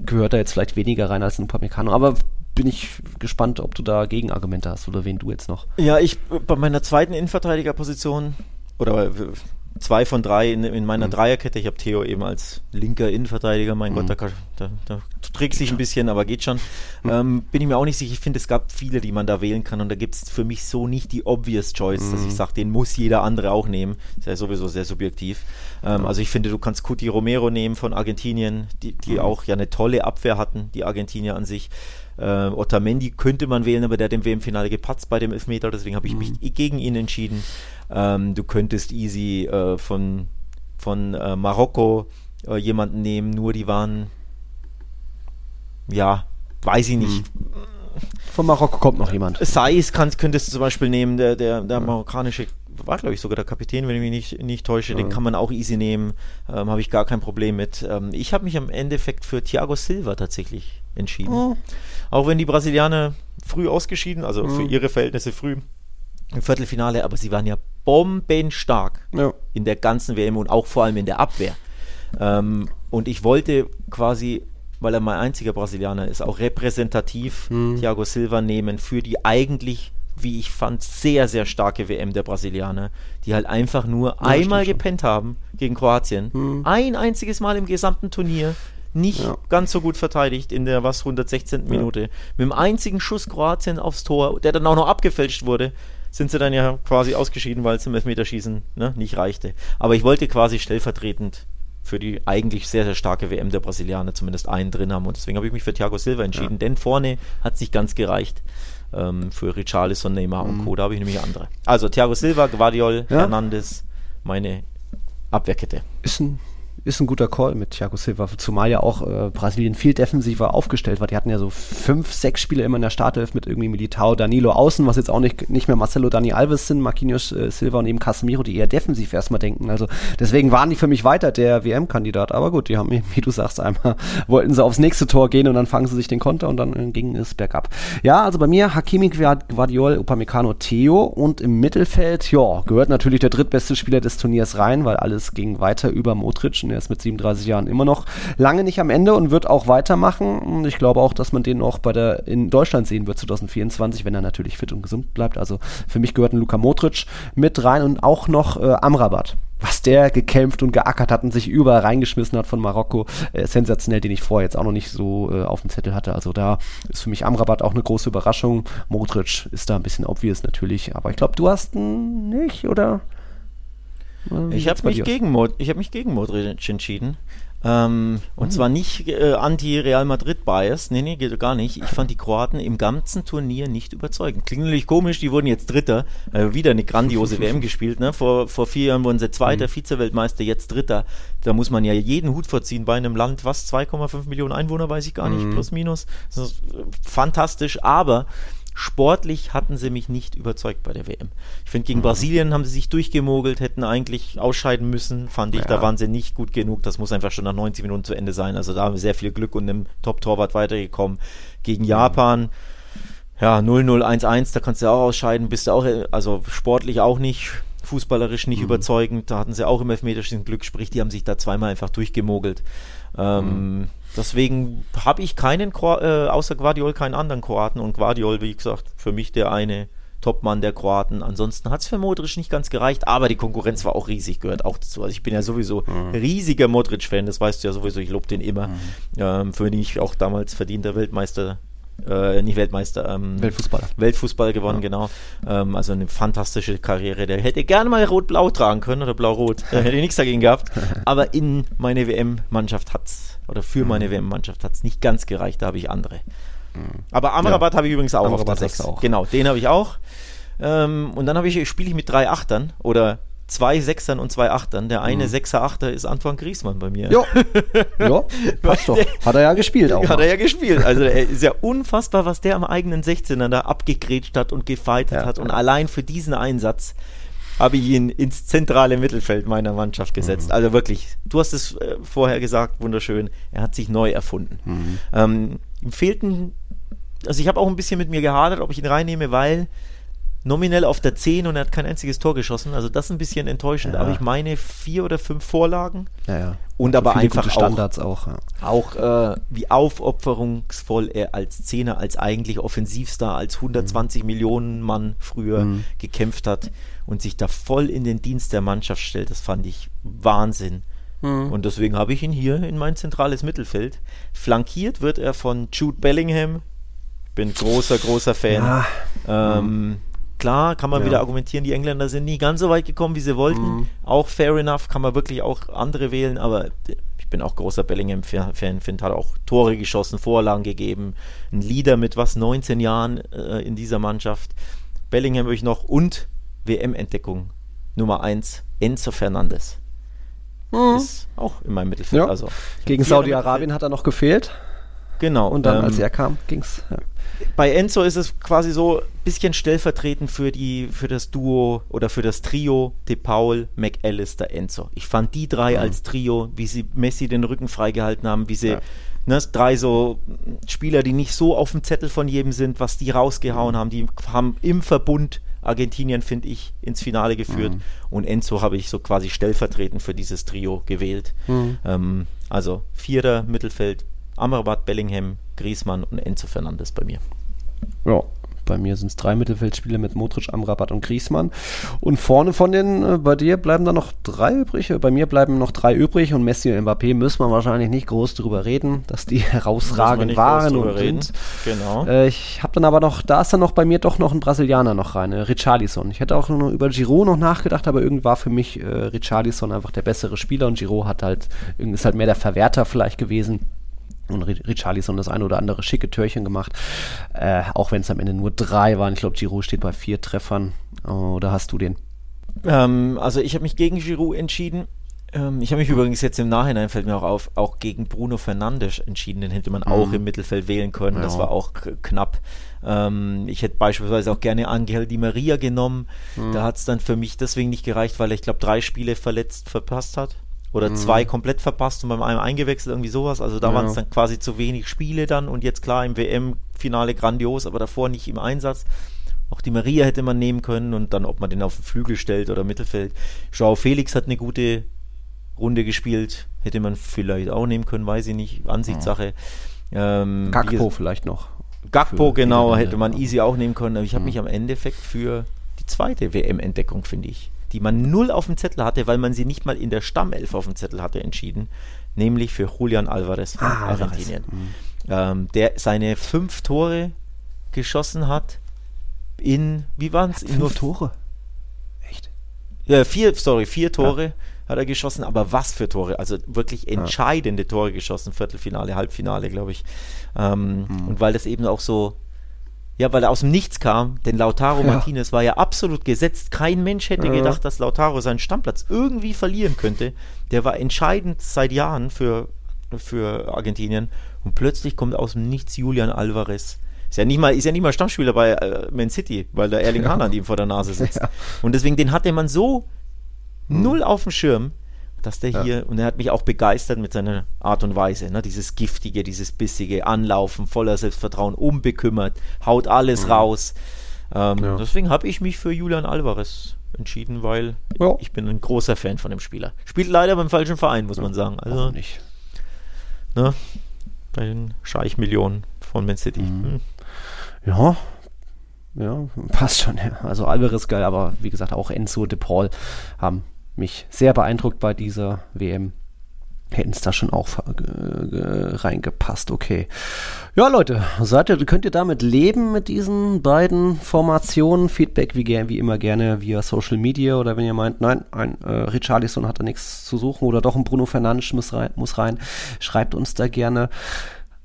gehört da jetzt vielleicht weniger rein als ein Upamecano. Aber bin ich gespannt, ob du da Gegenargumente hast oder wen du jetzt noch. Ja, ich bei meiner zweiten Innenverteidigerposition oder zwei von drei in, in meiner mhm. Dreierkette. Ich habe Theo eben als linker Innenverteidiger. Mein mhm. Gott, da, da, da trägt sich ein bisschen, aber geht schon. Mhm. Ähm, bin ich mir auch nicht sicher. Ich finde, es gab viele, die man da wählen kann. Und da gibt es für mich so nicht die obvious choice, dass ich mhm. sage, den muss jeder andere auch nehmen. Das ist ja sowieso sehr subjektiv. Ähm, also ich finde, du kannst Cuti Romero nehmen von Argentinien, die, die mhm. auch ja eine tolle Abwehr hatten, die Argentinier an sich. Äh, Otamendi könnte man wählen, aber der hat im WM-Finale gepatzt bei dem Elfmeter, deswegen habe ich mich mhm. gegen ihn entschieden. Ähm, du könntest easy äh, von, von äh, Marokko äh, jemanden nehmen, nur die waren, ja, weiß ich nicht. Von Marokko kommt noch jemand. Saiz könntest du zum Beispiel nehmen, der, der, der marokkanische war glaube ich sogar der Kapitän, wenn ich mich nicht, nicht täusche, ja. den kann man auch easy nehmen, ähm, habe ich gar kein Problem mit. Ähm, ich habe mich am Endeffekt für Thiago Silva tatsächlich entschieden. Oh. Auch wenn die Brasilianer früh ausgeschieden, also mhm. für ihre Verhältnisse früh im Viertelfinale, aber sie waren ja bombenstark ja. in der ganzen WM und auch vor allem in der Abwehr. Ähm, und ich wollte quasi, weil er mein einziger Brasilianer ist, auch repräsentativ mhm. Thiago Silva nehmen für die eigentlich, wie ich fand, sehr, sehr starke WM der Brasilianer, die halt einfach nur ja, einmal gepennt haben gegen Kroatien. Mhm. Ein einziges Mal im gesamten Turnier nicht ja. ganz so gut verteidigt in der was 116. Ja. Minute. Mit dem einzigen Schuss Kroatien aufs Tor, der dann auch noch abgefälscht wurde, sind sie dann ja quasi ausgeschieden, weil es im Elfmeterschießen ne, nicht reichte. Aber ich wollte quasi stellvertretend für die eigentlich sehr, sehr starke WM der Brasilianer zumindest einen drin haben. Und deswegen habe ich mich für Thiago Silva entschieden, ja. denn vorne hat es nicht ganz gereicht ähm, für Richarlison, Neymar mhm. und Co. Da habe ich nämlich andere. Also Thiago Silva, Guardiol, ja. Hernandez, meine Abwehrkette. Ist ein ist ein guter Call mit Thiago Silva, zumal ja auch äh, Brasilien viel defensiver aufgestellt war. Die hatten ja so fünf, sechs Spieler immer in der Startelf mit irgendwie Militao, Danilo außen, was jetzt auch nicht, nicht mehr Marcelo Dani Alves sind, Marquinhos äh, Silva und eben Casemiro, die eher defensiv erstmal denken. Also deswegen waren die für mich weiter der WM-Kandidat. Aber gut, die haben, wie du sagst, einmal wollten sie aufs nächste Tor gehen und dann fangen sie sich den Konter und dann äh, ging es bergab. Ja, also bei mir Hakimi, Guardiol, Upamecano, Theo und im Mittelfeld, ja, gehört natürlich der drittbeste Spieler des Turniers rein, weil alles ging weiter über Modric und er ist mit 37 Jahren immer noch lange nicht am Ende und wird auch weitermachen. Ich glaube auch, dass man den auch bei der in Deutschland sehen wird 2024, wenn er natürlich fit und gesund bleibt. Also für mich gehört ein Luka Modric mit rein und auch noch äh, Amrabat was der gekämpft und geackert hat und sich überall reingeschmissen hat von Marokko, äh, sensationell, den ich vorher jetzt auch noch nicht so äh, auf dem Zettel hatte. Also da ist für mich Amrabat auch eine große Überraschung. Modric ist da ein bisschen obvious natürlich, aber ich glaube, du hast ihn nicht, oder? Ich habe mich, gegen hab mich gegen Modric entschieden. Ähm, und mhm. zwar nicht äh, anti-Real Madrid-Bias, nee, nee, geht gar nicht. Ich fand die Kroaten im ganzen Turnier nicht überzeugend. Klingt natürlich komisch, die wurden jetzt Dritter, äh, wieder eine grandiose WM gespielt. Ne? Vor, vor vier Jahren wurden sie Zweiter, mhm. Vize-Weltmeister, jetzt Dritter. Da muss man ja jeden Hut vorziehen bei einem Land, was 2,5 Millionen Einwohner, weiß ich gar nicht, mhm. plus minus. Das ist äh, fantastisch, aber Sportlich hatten sie mich nicht überzeugt bei der WM. Ich finde, gegen mhm. Brasilien haben sie sich durchgemogelt, hätten eigentlich ausscheiden müssen, fand ich. Ja. Da waren sie nicht gut genug. Das muss einfach schon nach 90 Minuten zu Ende sein. Also da haben wir sehr viel Glück und einem Top-Torwart weitergekommen. Gegen mhm. Japan, ja, 0-0, 1-1, da kannst du auch ausscheiden, bist du auch, also sportlich auch nicht fußballerisch nicht mhm. überzeugend. Da hatten sie auch im Elfmeterschießen Glück, sprich, die haben sich da zweimal einfach durchgemogelt. Ähm, mhm. Deswegen habe ich keinen, äh, außer Guardiol, keinen anderen Kroaten. Und Guardiol, wie gesagt, für mich der eine Topmann der Kroaten. Ansonsten hat es für Modric nicht ganz gereicht, aber die Konkurrenz war auch riesig, gehört auch dazu. Also ich bin ja sowieso mhm. riesiger Modric-Fan, das weißt du ja sowieso, ich lobe den immer. Mhm. Ähm, für den ich auch damals verdienter Weltmeister äh, nicht Weltmeister, ähm, Weltfußballer. Weltfußball gewonnen, ja. genau. Ähm, also eine fantastische Karriere. Der hätte gerne mal rot-blau tragen können oder blau-rot. Da hätte ich nichts dagegen gehabt. Aber in meine WM-Mannschaft hat's oder für mhm. meine WM-Mannschaft hat es nicht ganz gereicht, da habe ich andere. Mhm. Aber Amrabat ja. habe ich übrigens auch Amrabat auf der 6. Genau, den habe ich auch. Ähm, und dann ich, spiele ich mit drei Achtern oder zwei Sechsern und zwei Achtern. Der eine mhm. Sechser Achter ist Antoine Griesmann bei mir. Ja, ja passt doch. Hat er ja gespielt auch. Hat mal. er ja gespielt. Also er ist ja unfassbar, was der am eigenen 16er da abgegrätscht hat und gefeitet ja, hat. Und allein für diesen Einsatz habe ich ihn ins zentrale Mittelfeld meiner Mannschaft gesetzt. Mhm. Also wirklich, du hast es äh, vorher gesagt, wunderschön. Er hat sich neu erfunden. Mhm. Ähm, ihm fehlten, also ich habe auch ein bisschen mit mir gehadert, ob ich ihn reinnehme, weil nominell auf der 10 und er hat kein einziges Tor geschossen. Also das ist ein bisschen enttäuschend, ja. aber ich meine vier oder fünf Vorlagen. Ja, ja. Und also aber einfach Standards auch. Auch, auch äh, wie aufopferungsvoll er als Zehner, als eigentlich Offensivstar, als 120 mhm. Millionen Mann früher mhm. gekämpft hat und sich da voll in den Dienst der Mannschaft stellt. Das fand ich Wahnsinn. Mhm. Und deswegen habe ich ihn hier in mein zentrales Mittelfeld. Flankiert wird er von Jude Bellingham. Bin großer, großer Fan. Ja. Ähm, mhm. Klar, kann man ja. wieder argumentieren, die Engländer sind nie ganz so weit gekommen, wie sie wollten. Mhm. Auch fair enough, kann man wirklich auch andere wählen, aber ich bin auch großer Bellingham-Fan, finde, hat auch Tore geschossen, Vorlagen gegeben. Ein Leader mit was, 19 Jahren äh, in dieser Mannschaft. Bellingham würde ich noch und WM-Entdeckung Nummer 1, Enzo Fernandes. Mhm. Ist auch in meinem Mittelfeld. Ja. Also, Gegen Saudi-Arabien hat er noch gefehlt. Genau. Und dann, ähm, als er kam, ging's. Ja. Bei Enzo ist es quasi so ein bisschen stellvertretend für, die, für das Duo oder für das Trio De Paul, McAllister, Enzo. Ich fand die drei mhm. als Trio, wie sie Messi den Rücken freigehalten haben, wie sie ja. ne, drei so Spieler, die nicht so auf dem Zettel von jedem sind, was die rausgehauen mhm. haben, die haben im Verbund Argentinien, finde ich, ins Finale geführt. Mhm. Und Enzo habe ich so quasi stellvertretend für dieses Trio gewählt. Mhm. Ähm, also Vierer Mittelfeld, Amrabat, Bellingham, Griezmann und Enzo Fernandes bei mir. Ja, bei mir sind es drei Mittelfeldspieler mit Modric, Amrabat und Griezmann. Und vorne von den, äh, bei dir bleiben da noch drei übrig. Bei mir bleiben noch drei übrig und Messi und Mbappé müssen wir wahrscheinlich nicht groß drüber reden, dass die herausragend waren und reden. sind. Genau. Äh, ich habe dann aber noch, da ist dann noch bei mir doch noch ein Brasilianer noch rein, äh, Richarlison. Ich hätte auch noch über Giroud noch nachgedacht, aber irgendwie war für mich äh, Richarlison einfach der bessere Spieler und Giroud hat halt, ist halt mehr der Verwerter vielleicht gewesen und Richarlison das eine oder andere schicke Törchen gemacht. Äh, auch wenn es am Ende nur drei waren. Ich glaube, Giroud steht bei vier Treffern. Oder hast du den? Ähm, also ich habe mich gegen Giroud entschieden. Ähm, ich habe mich übrigens jetzt im Nachhinein, fällt mir auch auf, auch gegen Bruno Fernandes entschieden. Den hätte man mhm. auch im Mittelfeld wählen können. Ja. Das war auch knapp. Ähm, ich hätte beispielsweise auch gerne Angel Di Maria genommen. Mhm. Da hat es dann für mich deswegen nicht gereicht, weil er, ich glaube, drei Spiele verletzt verpasst hat oder mhm. zwei komplett verpasst und beim einen eingewechselt, irgendwie sowas. Also da ja. waren es dann quasi zu wenig Spiele dann und jetzt klar im WM-Finale grandios, aber davor nicht im Einsatz. Auch die Maria hätte man nehmen können und dann, ob man den auf den Flügel stellt oder Mittelfeld. Joao Felix hat eine gute Runde gespielt, hätte man vielleicht auch nehmen können, weiß ich nicht, Ansichtssache. Ähm, Gakpo vielleicht noch. Gakpo, genau, hätte man easy auch nehmen können, aber ich habe mhm. mich am Endeffekt für die zweite WM-Entdeckung, finde ich, die man null auf dem Zettel hatte, weil man sie nicht mal in der Stammelf auf dem Zettel hatte, entschieden, nämlich für Julian Alvarez von ah, Argentinien, mhm. ähm, der seine fünf Tore geschossen hat in, wie waren es? Fünf nur Tore? Echt? Ja, vier, sorry, vier Tore. Ja hat er geschossen, aber was für Tore? Also wirklich entscheidende. Tore geschossen, Viertelfinale, Halbfinale, glaube ich. Ähm, mhm. Und weil das eben auch so ja, weil er aus dem Nichts kam, denn Lautaro ja. Martinez war ja absolut gesetzt. Kein Mensch hätte ja. gedacht, dass Lautaro seinen Stammplatz irgendwie verlieren könnte. Der war entscheidend seit Jahren für, für Argentinien. Und plötzlich kommt aus dem Nichts Julian Alvarez. Ist ja nicht mal, ist ja nicht mal Stammspieler bei äh, Man City, weil der Erling ja. Haaland ihm vor der Nase sitzt. Ja. Und deswegen, den hatte man so hm. null auf dem Schirm dass der ja. hier, und er hat mich auch begeistert mit seiner Art und Weise, ne? dieses giftige, dieses bissige Anlaufen, voller Selbstvertrauen, unbekümmert, haut alles mhm. raus. Ähm, ja. Deswegen habe ich mich für Julian Alvarez entschieden, weil ja. ich bin ein großer Fan von dem Spieler. Spielt leider beim falschen Verein, muss man sagen. Also nicht. Ne? Bei den Scheich-Millionen von Man City. Mhm. Hm. Ja, ja, passt schon. Ja. Also Alvarez geil, aber wie gesagt auch Enzo de Paul haben mich sehr beeindruckt bei dieser WM. Hätten es da schon auch reingepasst, okay. Ja, Leute, seid ihr, könnt ihr damit leben mit diesen beiden Formationen? Feedback wie, wie immer gerne via Social Media oder wenn ihr meint, nein, ein äh, Richarlison hat da nichts zu suchen oder doch ein Bruno Fernandes muss rein, muss rein, schreibt uns da gerne.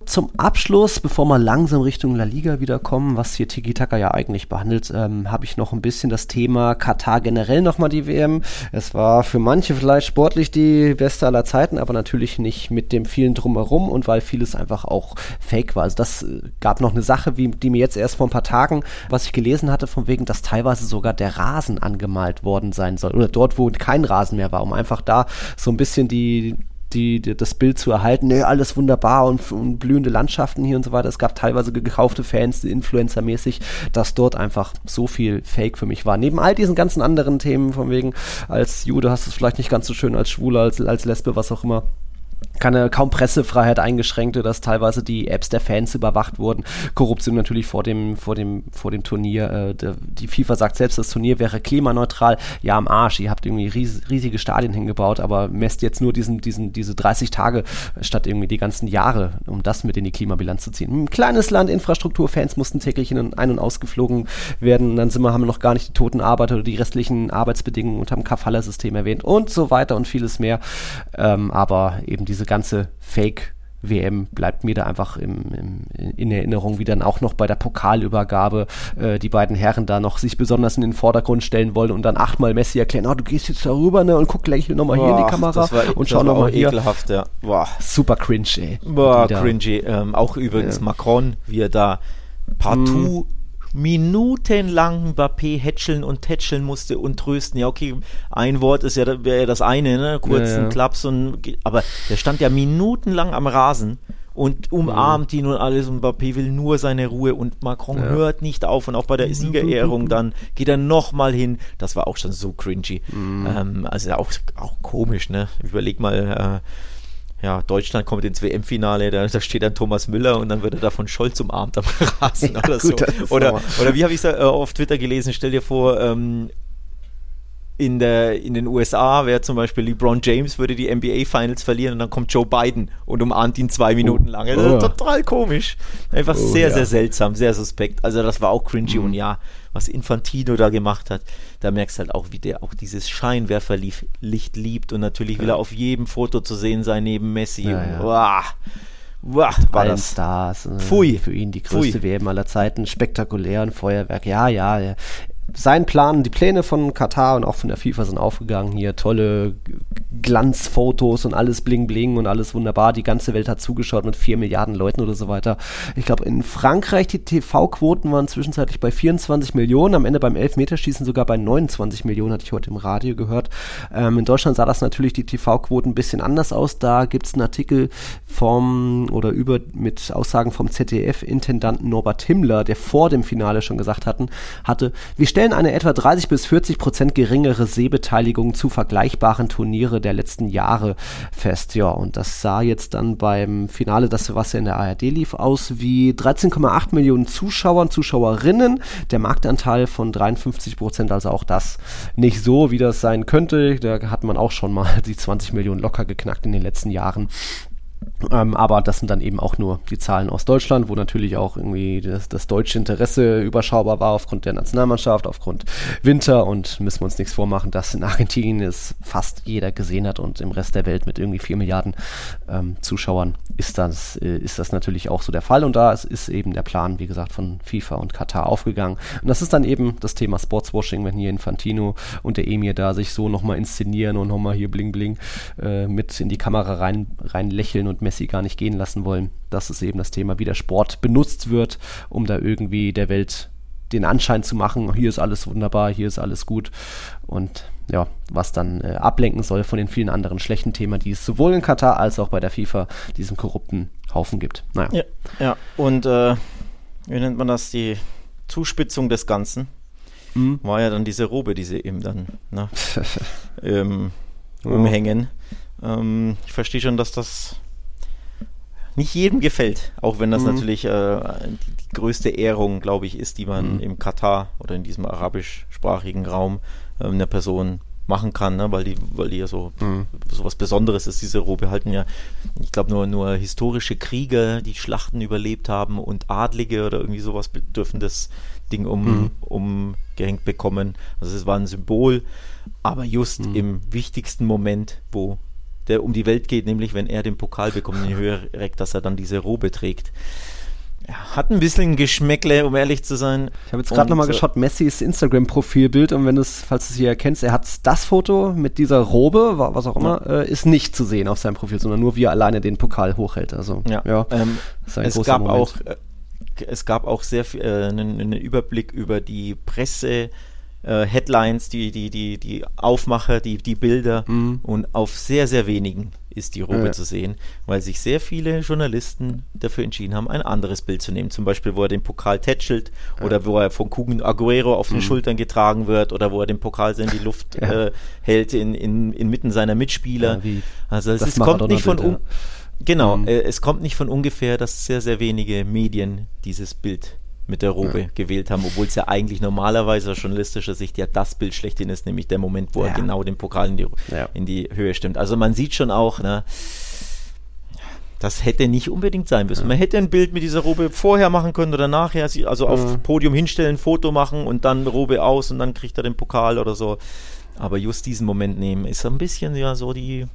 Zum Abschluss, bevor wir langsam Richtung La Liga wieder kommen, was hier Tiki Taka ja eigentlich behandelt, ähm, habe ich noch ein bisschen das Thema Katar generell nochmal die WM. Es war für manche vielleicht sportlich die beste aller Zeiten, aber natürlich nicht mit dem vielen drumherum und weil vieles einfach auch fake war. Also das äh, gab noch eine Sache, wie, die mir jetzt erst vor ein paar Tagen, was ich gelesen hatte, von wegen, dass teilweise sogar der Rasen angemalt worden sein soll. Oder dort, wo kein Rasen mehr war, um einfach da so ein bisschen die, die, die, das Bild zu erhalten, nee, alles wunderbar und, und, blühende Landschaften hier und so weiter. Es gab teilweise gekaufte Fans, Influencer-mäßig, dass dort einfach so viel Fake für mich war. Neben all diesen ganzen anderen Themen, von wegen, als Jude hast du es vielleicht nicht ganz so schön, als Schwuler, als, als Lesbe, was auch immer keine kaum Pressefreiheit eingeschränkte, dass teilweise die Apps der Fans überwacht wurden. Korruption natürlich vor dem vor dem vor dem Turnier. Äh, die FIFA sagt selbst, das Turnier wäre klimaneutral. Ja, am Arsch. Ihr habt irgendwie ries, riesige Stadien hingebaut, aber messt jetzt nur diesen diesen diese 30 Tage statt irgendwie die ganzen Jahre, um das mit in die Klimabilanz zu ziehen. Ein kleines Land, Infrastrukturfans mussten täglich in ein- und ausgeflogen werden. Dann sind wir haben wir noch gar nicht die toten Arbeiter oder die restlichen Arbeitsbedingungen unter dem Kafala-System erwähnt und so weiter und vieles mehr. Ähm, aber eben diese ganze Fake WM bleibt mir da einfach im, im, in Erinnerung, wie dann auch noch bei der Pokalübergabe äh, die beiden Herren da noch sich besonders in den Vordergrund stellen wollen und dann achtmal Messi erklären, oh, du gehst jetzt darüber ne, und guck gleich nochmal hier in die Kamera war, und schau nochmal hier. Ekelhaft, ja. Boah. Super cringe, ey. Boah, cringy. Ähm, auch übrigens ja. Macron, wie er da partout mm minutenlang Mbappé hätscheln und tätscheln musste und trösten. Ja, okay, ein Wort ist ja, wäre ja das eine, ne? Kurzen ja, ja. Klaps und, aber der stand ja minutenlang am Rasen und umarmt mhm. ihn und alles und Mbappé will nur seine Ruhe und Macron ja. hört nicht auf und auch bei der Siegerehrung dann geht er nochmal hin. Das war auch schon so cringy. Mhm. Ähm, also auch, auch komisch, ne? Überleg mal, äh, ja, Deutschland kommt ins WM-Finale, da, da, steht dann Thomas Müller und dann wird er da von Scholz umarmt am Rasen ja, oder gut, so. Oder, oder wie habe ich es äh, auf Twitter gelesen, stell dir vor, ähm, in, der, in den USA wäre zum Beispiel LeBron James würde die NBA Finals verlieren und dann kommt Joe Biden und umarmt ihn zwei Minuten lang. Also oh. Total komisch. Einfach oh, sehr, ja. sehr seltsam, sehr suspekt. Also das war auch cringy mhm. und ja, was Infantino da gemacht hat, da merkst du halt auch, wie der auch dieses Scheinwerferlicht liebt und natürlich will er auf jedem Foto zu sehen sein neben Messi. Ja, ja. Wow. Wow, war das Stars. Äh, Pfui. Für ihn die größte Pfui. WM aller Zeiten. Spektakulär und Feuerwerk. Ja, ja, ja sein Plan, die Pläne von Katar und auch von der FIFA sind aufgegangen. Hier tolle Glanzfotos und alles bling bling und alles wunderbar. Die ganze Welt hat zugeschaut mit vier Milliarden Leuten oder so weiter. Ich glaube, in Frankreich die TV-Quoten waren zwischenzeitlich bei 24 Millionen, am Ende beim Elfmeterschießen sogar bei 29 Millionen, hatte ich heute im Radio gehört. Ähm, in Deutschland sah das natürlich die TV-Quoten ein bisschen anders aus. Da gibt es einen Artikel vom oder über mit Aussagen vom ZDF-Intendanten Norbert Himmler, der vor dem Finale schon gesagt hatten, hatte, wir stellen stellen eine etwa 30 bis 40 Prozent geringere Sehbeteiligung zu vergleichbaren Turniere der letzten Jahre fest. Ja, und das sah jetzt dann beim Finale, das was in der ARD lief, aus wie 13,8 Millionen Zuschauer und Zuschauerinnen. Der Marktanteil von 53 Prozent, also auch das nicht so, wie das sein könnte. Da hat man auch schon mal die 20 Millionen locker geknackt in den letzten Jahren. Ähm, aber das sind dann eben auch nur die Zahlen aus Deutschland, wo natürlich auch irgendwie das, das, deutsche Interesse überschaubar war aufgrund der Nationalmannschaft, aufgrund Winter und müssen wir uns nichts vormachen, dass in Argentinien es fast jeder gesehen hat und im Rest der Welt mit irgendwie vier Milliarden ähm, Zuschauern ist das, äh, ist das natürlich auch so der Fall und da ist, ist, eben der Plan, wie gesagt, von FIFA und Katar aufgegangen. Und das ist dann eben das Thema Sportswashing, wenn hier Infantino und der Emir da sich so nochmal inszenieren und nochmal hier bling bling äh, mit in die Kamera rein, rein lächeln und Messi gar nicht gehen lassen wollen. Das ist eben das Thema, wie der Sport benutzt wird, um da irgendwie der Welt den Anschein zu machen, hier ist alles wunderbar, hier ist alles gut und ja, was dann äh, ablenken soll von den vielen anderen schlechten Themen, die es sowohl in Katar als auch bei der FIFA diesen korrupten Haufen gibt. Naja. Ja, ja. und äh, wie nennt man das, die Zuspitzung des Ganzen mhm. war ja dann diese Robe, die sie eben dann ne, ähm, umhängen. Ähm, ich verstehe schon, dass das nicht jedem gefällt, auch wenn das mhm. natürlich äh, die, die, größte Ehrung, glaube ich, ist, die man mhm. im Katar oder in diesem arabischsprachigen Raum äh, einer Person machen kann, ne? weil die, weil die ja so, mhm. so was Besonderes ist. Diese Robe halten ja, ich glaube, nur, nur historische Krieger, die Schlachten überlebt haben und Adlige oder irgendwie sowas dürfen das Ding um, mhm. umgehängt bekommen. Also es war ein Symbol, aber just mhm. im wichtigsten Moment, wo der um die Welt geht, nämlich wenn er den Pokal bekommt in Höhe reckt, dass er dann diese Robe trägt. Hat ein bisschen Geschmäckle, um ehrlich zu sein. Ich habe jetzt gerade nochmal geschaut, Messis Instagram-Profilbild und wenn du es, falls du es hier erkennst, er hat das Foto mit dieser Robe, was auch immer, ja. äh, ist nicht zu sehen auf seinem Profil, sondern nur wie er alleine den Pokal hochhält. Also, ja. ja ähm, es gab Moment. auch äh, es gab auch sehr viel, äh, einen, einen Überblick über die Presse, äh, Headlines, die, die, die, die Aufmacher, die, die Bilder mhm. und auf sehr, sehr wenigen ist die Robe ja. zu sehen, weil sich sehr viele Journalisten dafür entschieden haben, ein anderes Bild zu nehmen. Zum Beispiel, wo er den Pokal tätschelt ja. oder wo er von Kugen Aguero auf den mhm. Schultern getragen wird oder wo er den Pokal in die Luft ja. äh, hält in, in, inmitten seiner Mitspieler. also es, es kommt nicht von um, Genau, mhm. äh, es kommt nicht von ungefähr, dass sehr, sehr wenige Medien dieses Bild mit der Robe ja. gewählt haben, obwohl es ja eigentlich normalerweise aus journalistischer Sicht ja das Bild schlechthin ist, nämlich der Moment, wo ja. er genau den Pokal in die, ja. in die Höhe stimmt. Also man sieht schon auch, ne, das hätte nicht unbedingt sein müssen. Man hätte ein Bild mit dieser Robe vorher machen können oder nachher, also auf Podium hinstellen, Foto machen und dann Robe aus und dann kriegt er den Pokal oder so. Aber just diesen Moment nehmen ist ein bisschen ja so die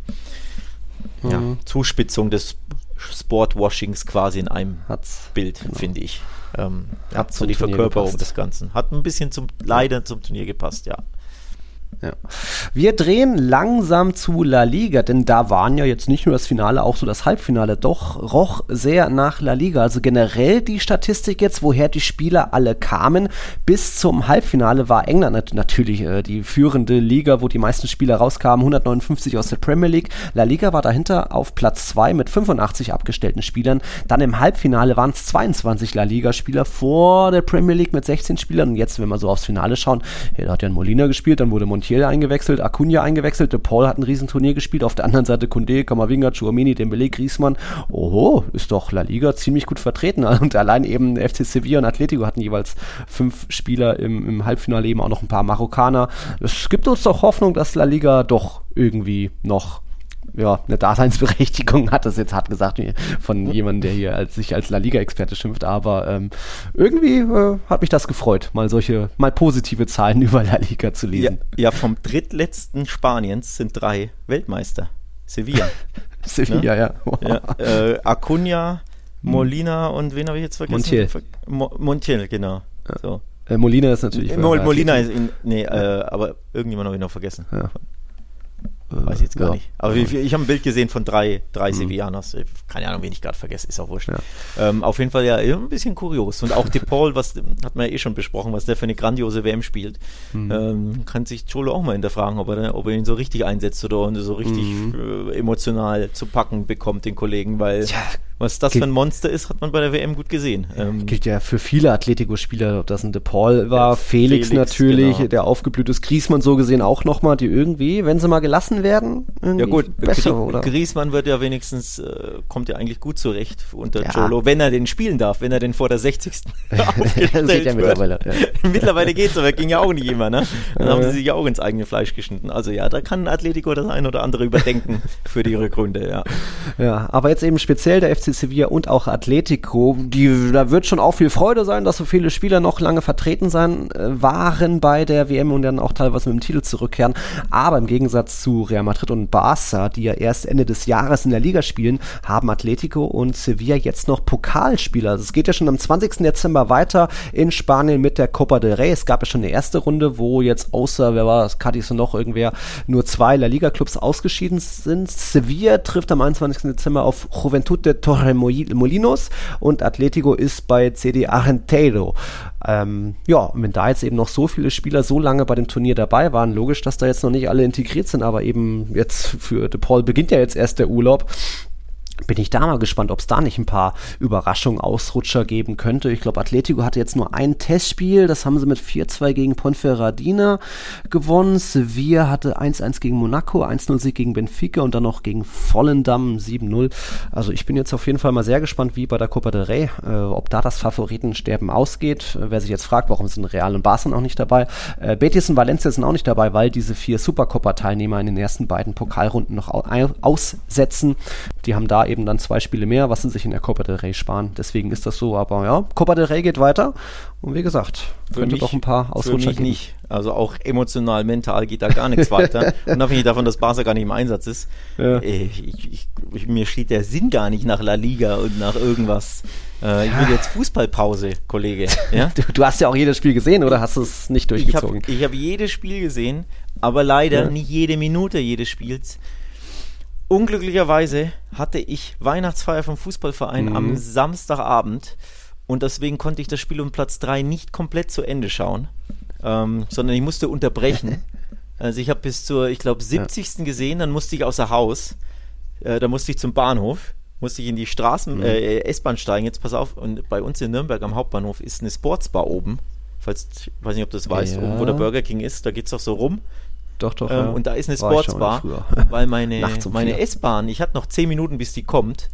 ja, Zuspitzung des Sportwashings quasi in einem Hat's, Bild, genau. finde ich. Ähm, Hat so die Verkörperung des Ganzen. Hat ein bisschen zum, leider zum Turnier gepasst, ja. Ja. Wir drehen langsam zu La Liga, denn da waren ja jetzt nicht nur das Finale, auch so das Halbfinale. Doch roch sehr nach La Liga. Also generell die Statistik jetzt, woher die Spieler alle kamen. Bis zum Halbfinale war England nat natürlich äh, die führende Liga, wo die meisten Spieler rauskamen. 159 aus der Premier League. La Liga war dahinter auf Platz 2 mit 85 abgestellten Spielern. Dann im Halbfinale waren es 22 La Liga-Spieler vor der Premier League mit 16 Spielern. Und jetzt, wenn wir so aufs Finale schauen, ja, da hat ja ein Molina gespielt, dann wurde Montiel eingewechselt, Acuna eingewechselt, De Paul hat ein Riesenturnier gespielt, auf der anderen Seite Kunde, Kamavinga, Chouamini, Dembele, Griezmann. Oho, ist doch La Liga ziemlich gut vertreten. Und allein eben FC Sevilla und Atletico hatten jeweils fünf Spieler im, im Halbfinale, eben auch noch ein paar Marokkaner. Es gibt uns doch Hoffnung, dass La Liga doch irgendwie noch ja, eine Daseinsberechtigung hat, das jetzt hart gesagt von jemandem, der hier als, sich als La Liga-Experte schimpft, aber ähm, irgendwie äh, hat mich das gefreut, mal solche, mal positive Zahlen über La Liga zu ja. lesen. Ja, vom drittletzten Spaniens sind drei Weltmeister. Sevilla. Sevilla, ja. ja äh, Acuna, Molina und wen habe ich jetzt vergessen? Montiel. Mo Montiel, genau. So. Äh, Molina ist natürlich. Mo äh, Molina ist in, nee, äh, aber irgendjemand habe ich noch vergessen. Ja. Weiß ich jetzt gar Ja. nicht. Aber ich, ich habe ein Bild gesehen von drei, drei Sevillanos. Ich- Keine Ahnung, wen ich gerade vergesse, ist auch wurscht. Ja. Ähm, auf jeden Fall ja ein bisschen kurios. Und auch De Paul, was hat man ja eh schon besprochen, was der für eine grandiose WM spielt. Ähm, kann sich Cholo auch mal hinterfragen, ob er, ob er ihn so richtig einsetzt oder so richtig äh, emotional zu packen bekommt, den Kollegen, weil Tja, was das gilt- für ein Monster ist, hat man bei der WM gut gesehen. Ähm, Gilt ja für viele Atletico-Spieler, ob das ein De Paul war, Ja, Felix, Felix, natürlich, genau. der aufgeblüht ist, Griezmann so gesehen auch nochmal, die irgendwie, wenn sie mal gelassen werden, irgendwie Ja gut, besser, Grie- oder? Griezmann wird ja wenigstens, äh, kommt ja eigentlich gut zurecht unter Ja. Cholo, wenn er den spielen darf, wenn er den vor der 60. aufgestellt Geht ja mittlerweile, ja. mittlerweile geht's, aber ging ja auch nicht immer, ne? Dann haben sie sich ja auch ins eigene Fleisch geschnitten. Also ja, da kann Atletico das ein oder andere überdenken für die Rückrunde, ja. Ja, aber jetzt eben speziell der FC Sevilla und auch Atletico, die, da wird schon auch viel Freude sein, dass so viele Spieler noch lange vertreten sein äh, waren bei der WM und dann auch teilweise mit dem Titel zurückkehren. Aber im Gegensatz zu Real Madrid und Barca, die ja erst Ende des Jahres in der Liga spielen, haben Atletico und Sevilla jetzt noch Pokalspieler. Also es geht ja schon am 20. Dezember weiter in Spanien mit der Copa del Rey. Es gab ja schon eine erste Runde, wo jetzt außer, wer war das, Cadiz und noch irgendwer, nur zwei La Liga-Clubs ausgeschieden sind. Sevilla trifft am 21. Dezember auf Juventud de Torremolinos und Atletico ist bei CD Argentero. Ähm, ja, und wenn da jetzt eben noch so viele Spieler so lange bei dem Turnier dabei waren, logisch, dass da jetzt noch nicht alle integriert sind, aber eben jetzt für De Paul beginnt ja jetzt erst der Urlaub bin ich da mal gespannt, ob es da nicht ein paar Überraschungen, Ausrutscher geben könnte. Ich glaube, Atletico hatte jetzt nur ein Testspiel, das haben sie mit 4-2 gegen Ponferradina gewonnen. Sevilla hatte 1-1 gegen Monaco, 1-0 Sieg gegen Benfica und dann noch gegen Vollendam 7-0. Also ich bin jetzt auf jeden Fall mal sehr gespannt, wie bei der Copa del Rey, äh, ob da das Favoritensterben ausgeht. Wer sich jetzt fragt, warum sind Real und Barca auch nicht dabei. Äh, Betis und Valencia sind auch nicht dabei, weil diese vier Supercopa-Teilnehmer in den ersten beiden Pokalrunden noch au aussetzen. Die haben da eben dann zwei Spiele mehr, was sie sich in der Copa del Rey sparen. Deswegen ist das so. Aber ja, Copa del Rey geht weiter. Und wie gesagt, könnte mich- doch ein paar Für Ausrutscher mich geben. nicht. Also auch emotional, mental geht da gar nichts weiter. Unabhängig davon, dass Barca gar nicht im Einsatz ist. Ja. Ich, ich, ich, mir steht der Sinn gar nicht nach La Liga und nach irgendwas. Äh, Ich will jetzt Fußballpause, Kollege. Ja? Du, du hast ja auch jedes Spiel gesehen, oder hast du es nicht Ich habe durchgezogen? ich hab jedes Spiel gesehen, aber leider Ja. nicht jede Minute jedes Spiels. Unglücklicherweise hatte ich Weihnachtsfeier vom Fußballverein Mhm. am Samstagabend und deswegen konnte ich das Spiel um Platz 3 nicht komplett zu Ende schauen, ähm, sondern ich musste unterbrechen. also ich habe bis zur, ich glaube, 70. gesehen, dann musste ich außer Haus, äh, da musste ich zum Bahnhof, musste ich in die Straßen, Mhm. äh, S-Bahn steigen, jetzt pass auf, und bei uns in Nürnberg am Hauptbahnhof ist eine Sportsbar oben, falls, ich weiß nicht, ob du das weißt, Ja. oben wo der Burger King ist, da geht es doch so rum. Doch, doch. Ähm, ja. und da ist eine Sportsbar, weil meine, um meine. S-Bahn, ich hatte noch 10 Minuten, bis die kommt.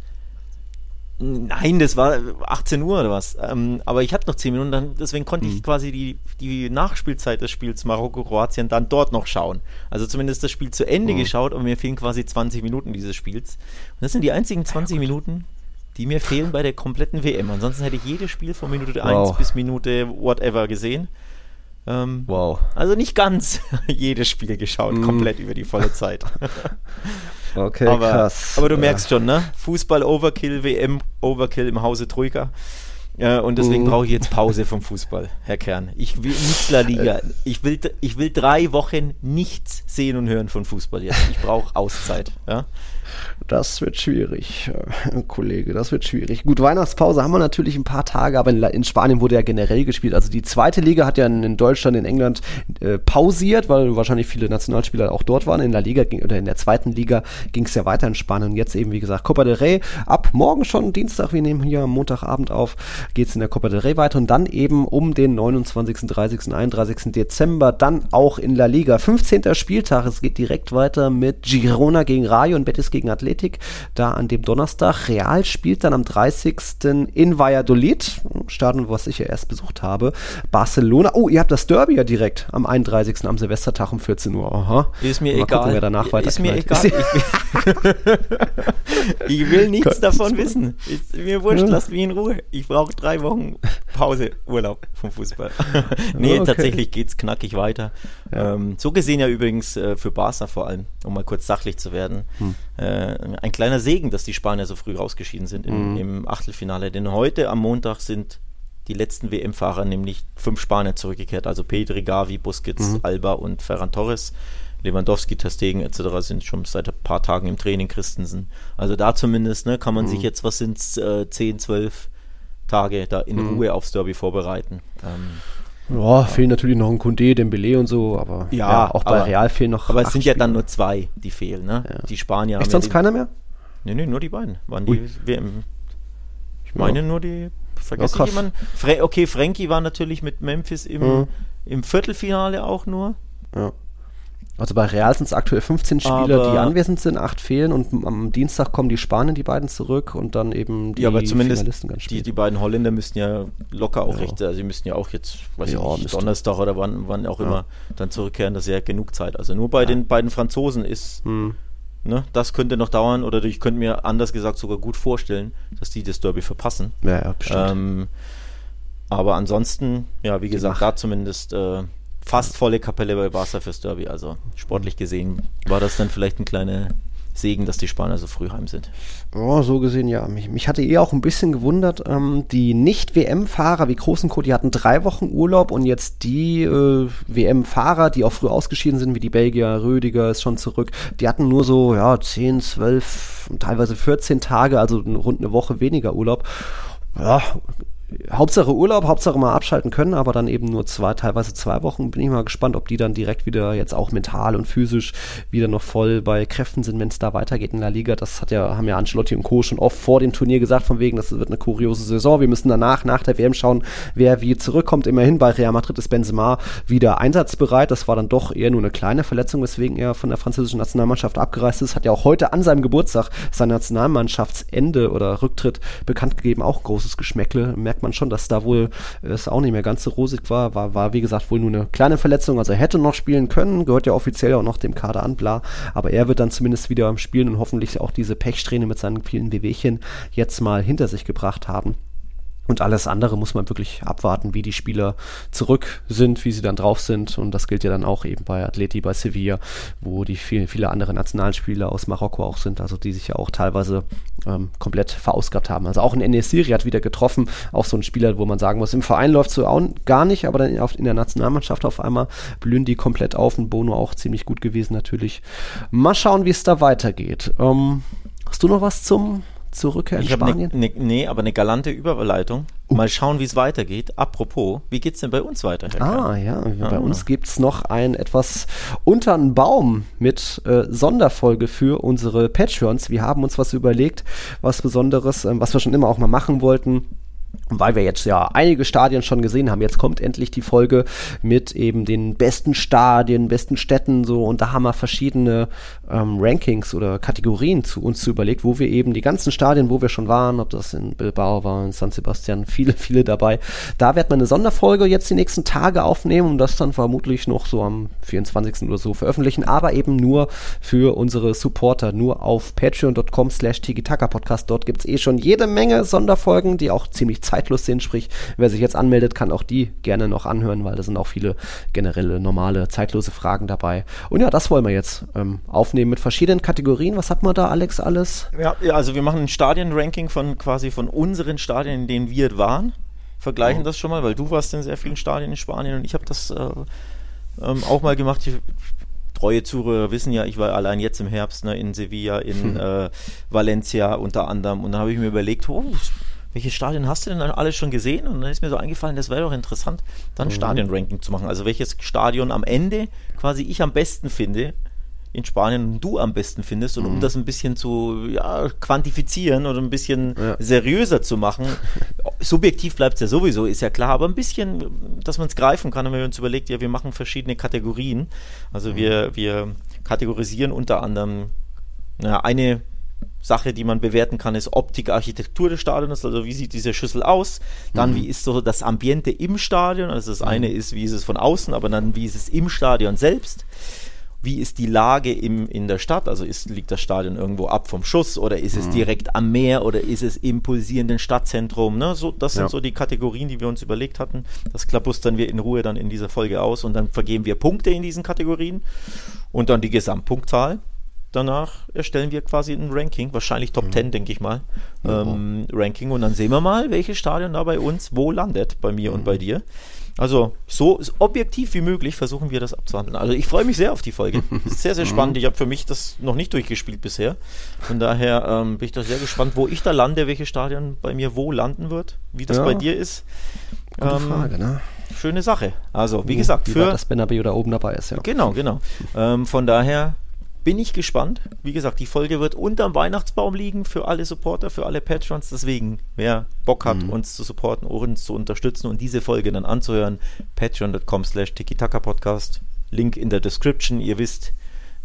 Nein, das war 18 Uhr oder was. Ähm, aber ich hatte noch 10 Minuten, dann, deswegen konnte Hm. ich quasi die, die Nachspielzeit des Spiels Marokko-Kroatien dann dort noch schauen. Also zumindest das Spiel zu Ende Hm. geschaut, aber mir fehlen quasi 20 Minuten dieses Spiels. Und das sind die einzigen 20 Minuten, die mir fehlen bei der kompletten WM. Ansonsten hätte ich jedes Spiel von Minute 1 Wow. bis Minute whatever gesehen. Ähm, wow. Also nicht ganz jedes Spiel geschaut, mm. komplett über die volle Zeit. okay, aber, krass. Aber du merkst schon, ne? Fußball-Overkill, WM-Overkill im Hause Troika. Äh, und deswegen mm. brauche ich jetzt Pause vom Fußball, Herr Kern. Ich will nicht La Liga. Ich will, ich will drei Wochen nichts sehen und hören von Fußball jetzt. Ich brauche Auszeit. Ja? Das wird schwierig, äh, Kollege, das wird schwierig. Gut, Weihnachtspause haben wir natürlich ein paar Tage, aber in, in, Spanien wurde ja generell gespielt. Also die zweite Liga hat ja in, Deutschland, in England äh, pausiert, weil wahrscheinlich viele Nationalspieler auch dort waren. In der Liga ging, oder in der zweiten Liga ging es ja weiter in Spanien. Und jetzt eben, wie gesagt, Copa del Rey ab morgen schon, Dienstag, wir nehmen hier am Montagabend auf, geht es in der Copa del Rey weiter und dann eben um den 29., 30., 31. Dezember dann auch in La Liga. 15. Spieltag, es geht direkt weiter mit Girona gegen Rayo und Betis gegen. Athletic da an dem Donnerstag. Real spielt dann am 30. in Valladolid, Stadion, was ich ja erst besucht habe. Barcelona. Oh, ihr habt das Derby ja direkt am 31. am Silvestertag um 14 Uhr. Aha. Ist mir Mal egal. Gucken, wer danach weiter ist mir egal. Ich will, nichts davon wissen. Ist mir wurscht, lasst mich in Ruhe. Ich brauche drei Wochen Pause, Urlaub vom Fußball. nee, okay. tatsächlich geht es knackig weiter. Ja. Ähm, so gesehen ja übrigens äh, für Barca vor allem, um mal kurz sachlich zu werden. Hm. Äh, ein kleiner Segen, dass die Spanier so früh rausgeschieden sind im, mhm. im Achtelfinale. Denn heute am Montag sind die letzten WM-Fahrer, nämlich fünf Spanier zurückgekehrt. Also Pedri, Gavi, Busquets, mhm. Alba und Ferran Torres. Lewandowski, Testegen etc. sind schon seit ein paar Tagen im Training, Christensen. Also da zumindest ne, kann man mhm. sich jetzt, was sind es, äh, 10, 12 Tage da in mhm. Ruhe aufs Derby vorbereiten. Ähm, ja, fehlen natürlich noch ein Kunde, Dembele und so, aber ja, ja auch bei aber, Real fehlen noch. Aber es sind ja dann nur zwei, die fehlen, ne? Ja. Die Spanier. Ist sonst ja keiner mehr? Nee, nee, nur die beiden. Waren die WM. Ich meine nur die. Vergesse ja, ich jemanden? Fre okay, Frankie war natürlich mit Memphis im, mhm. im Viertelfinale auch nur. Ja. Also bei Real sind es aktuell 15 Spieler, aber die anwesend sind, acht fehlen und am Dienstag kommen die Spanier, die beiden zurück und dann eben die ja, aber zumindest Finalisten ganz die, die beiden Holländer müssten ja locker auch ja. recht, also sie müssten ja auch jetzt, weiß ja, ich nicht, Donnerstag oder wann, wann auch ja. immer dann zurückkehren, das ist ja genug Zeit. Also nur bei den beiden Franzosen ist, hm. ne, das könnte noch dauern oder ich könnte mir anders gesagt sogar gut vorstellen, dass die das Derby verpassen. Ja, ja, bestimmt. Ähm, aber ansonsten, ja, wie gesagt, da zumindest äh, fast volle Kapelle bei Barca fürs Derby. Also sportlich gesehen war das dann vielleicht ein kleiner Segen, dass die Spanier so früh heim sind. Oh, so gesehen ja. Mich, mich hatte eher auch ein bisschen gewundert, ähm, die Nicht-WM-Fahrer wie Großenko, die hatten drei Wochen Urlaub und jetzt die äh, WM-Fahrer, die auch früh ausgeschieden sind, wie die Belgier, Rödiger ist schon zurück, die hatten nur so ja 10, 12, teilweise 14 Tage, also rund eine Woche weniger Urlaub. Ja, Hauptsache Urlaub, Hauptsache mal abschalten können, aber dann eben nur zwei, teilweise zwei Wochen. Bin ich mal gespannt, ob die dann direkt wieder jetzt auch mental und physisch wieder noch voll bei Kräften sind, wenn es da weitergeht in der Liga. Das hat ja, haben ja Ancelotti und Co. schon oft vor dem Turnier gesagt, von wegen, das wird eine kuriose Saison. Wir müssen danach, nach der WM schauen, wer wie zurückkommt. Immerhin bei Real Madrid ist Benzema wieder einsatzbereit. Das war dann doch eher nur eine kleine Verletzung, weswegen er von der französischen Nationalmannschaft abgereist ist. Hat ja auch heute an seinem Geburtstag sein Nationalmannschaftsende oder Rücktritt bekannt gegeben. Auch großes Geschmäckle. Merkt man schon, dass da wohl es auch nicht mehr ganz so rosig war. War, war wie gesagt wohl nur eine kleine Verletzung. Also er hätte noch spielen können, gehört ja offiziell auch noch dem Kader an, bla. Aber er wird dann zumindest wieder Spielen und hoffentlich auch diese Pechsträhne mit seinen vielen Wehwehchen jetzt mal hinter sich gebracht haben. Und alles andere muss man wirklich abwarten, wie die Spieler zurück sind, wie sie dann drauf sind. Und das gilt ja dann auch eben bei Atleti, bei Sevilla, wo die vielen, viele andere Nationalspieler aus Marokko auch sind, also die sich ja auch teilweise ähm, komplett verausgabt haben. Also auch ein Enesiri hat wieder getroffen, auch so ein Spieler, wo man sagen muss, im Verein läuft so auch gar nicht, aber dann in der Nationalmannschaft auf einmal blühen die komplett auf. Und Bono auch ziemlich gut gewesen natürlich. Mal schauen, wie es da weitergeht. Ähm, hast du noch was zum zur Rückkehr in ich Spanien? Ne, ne, nee, aber eine galante Überleitung. Uh. Mal schauen, wie es weitergeht. Apropos, wie geht es denn bei uns weiter? Herr ah, ja, ah. bei uns gibt es noch ein etwas unter einen Baum mit äh, Sonderfolge für unsere Patreons. Wir haben uns was überlegt, was Besonderes, äh, was wir schon immer auch mal machen wollten weil wir jetzt ja einige Stadien schon gesehen haben, jetzt kommt endlich die Folge mit eben den besten Stadien, besten Städten so und da haben wir verschiedene ähm, Rankings oder Kategorien zu uns zu überlegt, wo wir eben die ganzen Stadien, wo wir schon waren, ob das in Bilbao war, in San Sebastian, viele, viele dabei. Da wird man eine Sonderfolge jetzt die nächsten Tage aufnehmen und das dann vermutlich noch so am 24. oder so veröffentlichen, aber eben nur für unsere Supporter, nur auf patreon.com slash Podcast. Dort gibt es eh schon jede Menge Sonderfolgen, die auch ziemlich zeitlos sind. Sprich, wer sich jetzt anmeldet, kann auch die gerne noch anhören, weil da sind auch viele generelle, normale, zeitlose Fragen dabei. Und ja, das wollen wir jetzt ähm, aufnehmen mit verschiedenen Kategorien. Was hat man da, Alex, alles? Ja, also wir machen ein Stadienranking von quasi von unseren Stadien, in denen wir waren. Vergleichen oh. das schon mal, weil du warst in sehr vielen Stadien in Spanien und ich habe das äh, ähm, auch mal gemacht. Ich, treue Zuhörer wissen ja, ich war allein jetzt im Herbst ne, in Sevilla, in hm. äh, Valencia unter anderem. Und dann habe ich mir überlegt, oh, welche Stadien hast du denn alles schon gesehen? Und dann ist mir so eingefallen, das wäre doch interessant, dann mhm. Stadionranking zu machen. Also welches Stadion am Ende quasi ich am besten finde in Spanien du am besten findest und um mhm. das ein bisschen zu ja, quantifizieren oder ein bisschen ja. seriöser zu machen. Subjektiv bleibt es ja sowieso, ist ja klar, aber ein bisschen, dass man es greifen kann, wenn wir uns überlegt, ja, wir machen verschiedene Kategorien. Also mhm. wir, wir kategorisieren unter anderem ja, eine Sache, die man bewerten kann, ist Optik, Architektur des Stadions, also wie sieht diese Schüssel aus, dann mhm. wie ist so das Ambiente im Stadion, also das eine mhm. ist, wie ist es von außen, aber dann wie ist es im Stadion selbst wie ist die Lage im, in der Stadt? Also ist, liegt das Stadion irgendwo ab vom Schuss oder ist es mhm. direkt am Meer oder ist es im pulsierenden Stadtzentrum? Ne? So, das sind ja. so die Kategorien, die wir uns überlegt hatten. Das klabustern wir in Ruhe dann in dieser Folge aus und dann vergeben wir Punkte in diesen Kategorien und dann die Gesamtpunktzahl. Danach erstellen wir quasi ein Ranking, wahrscheinlich Top mhm. 10, denke ich mal. Ähm, Ranking und dann sehen wir mal, welches Stadion da bei uns wo landet, bei mir mhm. und bei dir. Also so objektiv wie möglich versuchen wir das abzuhandeln. Also ich freue mich sehr auf die Folge. Sehr, sehr spannend. Ich habe für mich das noch nicht durchgespielt bisher. Von daher ähm, bin ich da sehr gespannt, wo ich da lande, welches Stadion bei mir wo landen wird, wie das ja. bei dir ist. Gute ähm, Frage, ne? Schöne Sache. Also, wie gesagt, wie für. das Benabeo da oben dabei ist, ja. Genau, genau. Ähm, von daher bin ich gespannt. Wie gesagt, die Folge wird unterm Weihnachtsbaum liegen für alle Supporter, für alle Patrons. Deswegen, wer Bock hat, mhm. uns zu supporten, uns zu unterstützen und diese Folge dann anzuhören, patreon.com slash Podcast. Link in der Description. Ihr wisst,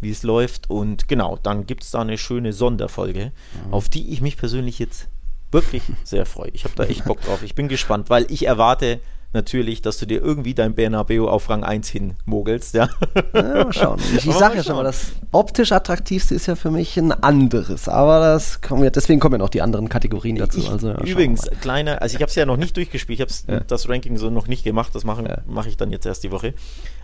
wie es läuft. Und genau, dann gibt es da eine schöne Sonderfolge, mhm. auf die ich mich persönlich jetzt wirklich sehr freue. Ich habe da echt Bock drauf. Ich bin gespannt, weil ich erwarte natürlich, dass du dir irgendwie dein Bernabeu auf Rang 1 hin mogelst, ja. ja mal schauen. Ich, ich sage ja schon mal, das optisch attraktivste ist ja für mich ein anderes, aber das kommen ja, deswegen kommen ja noch die anderen Kategorien dazu. Ich, also, ja, übrigens, kleine, also ich habe es ja noch nicht durchgespielt, ich habe ja. das Ranking so noch nicht gemacht, das mache mach ich dann jetzt erst die Woche.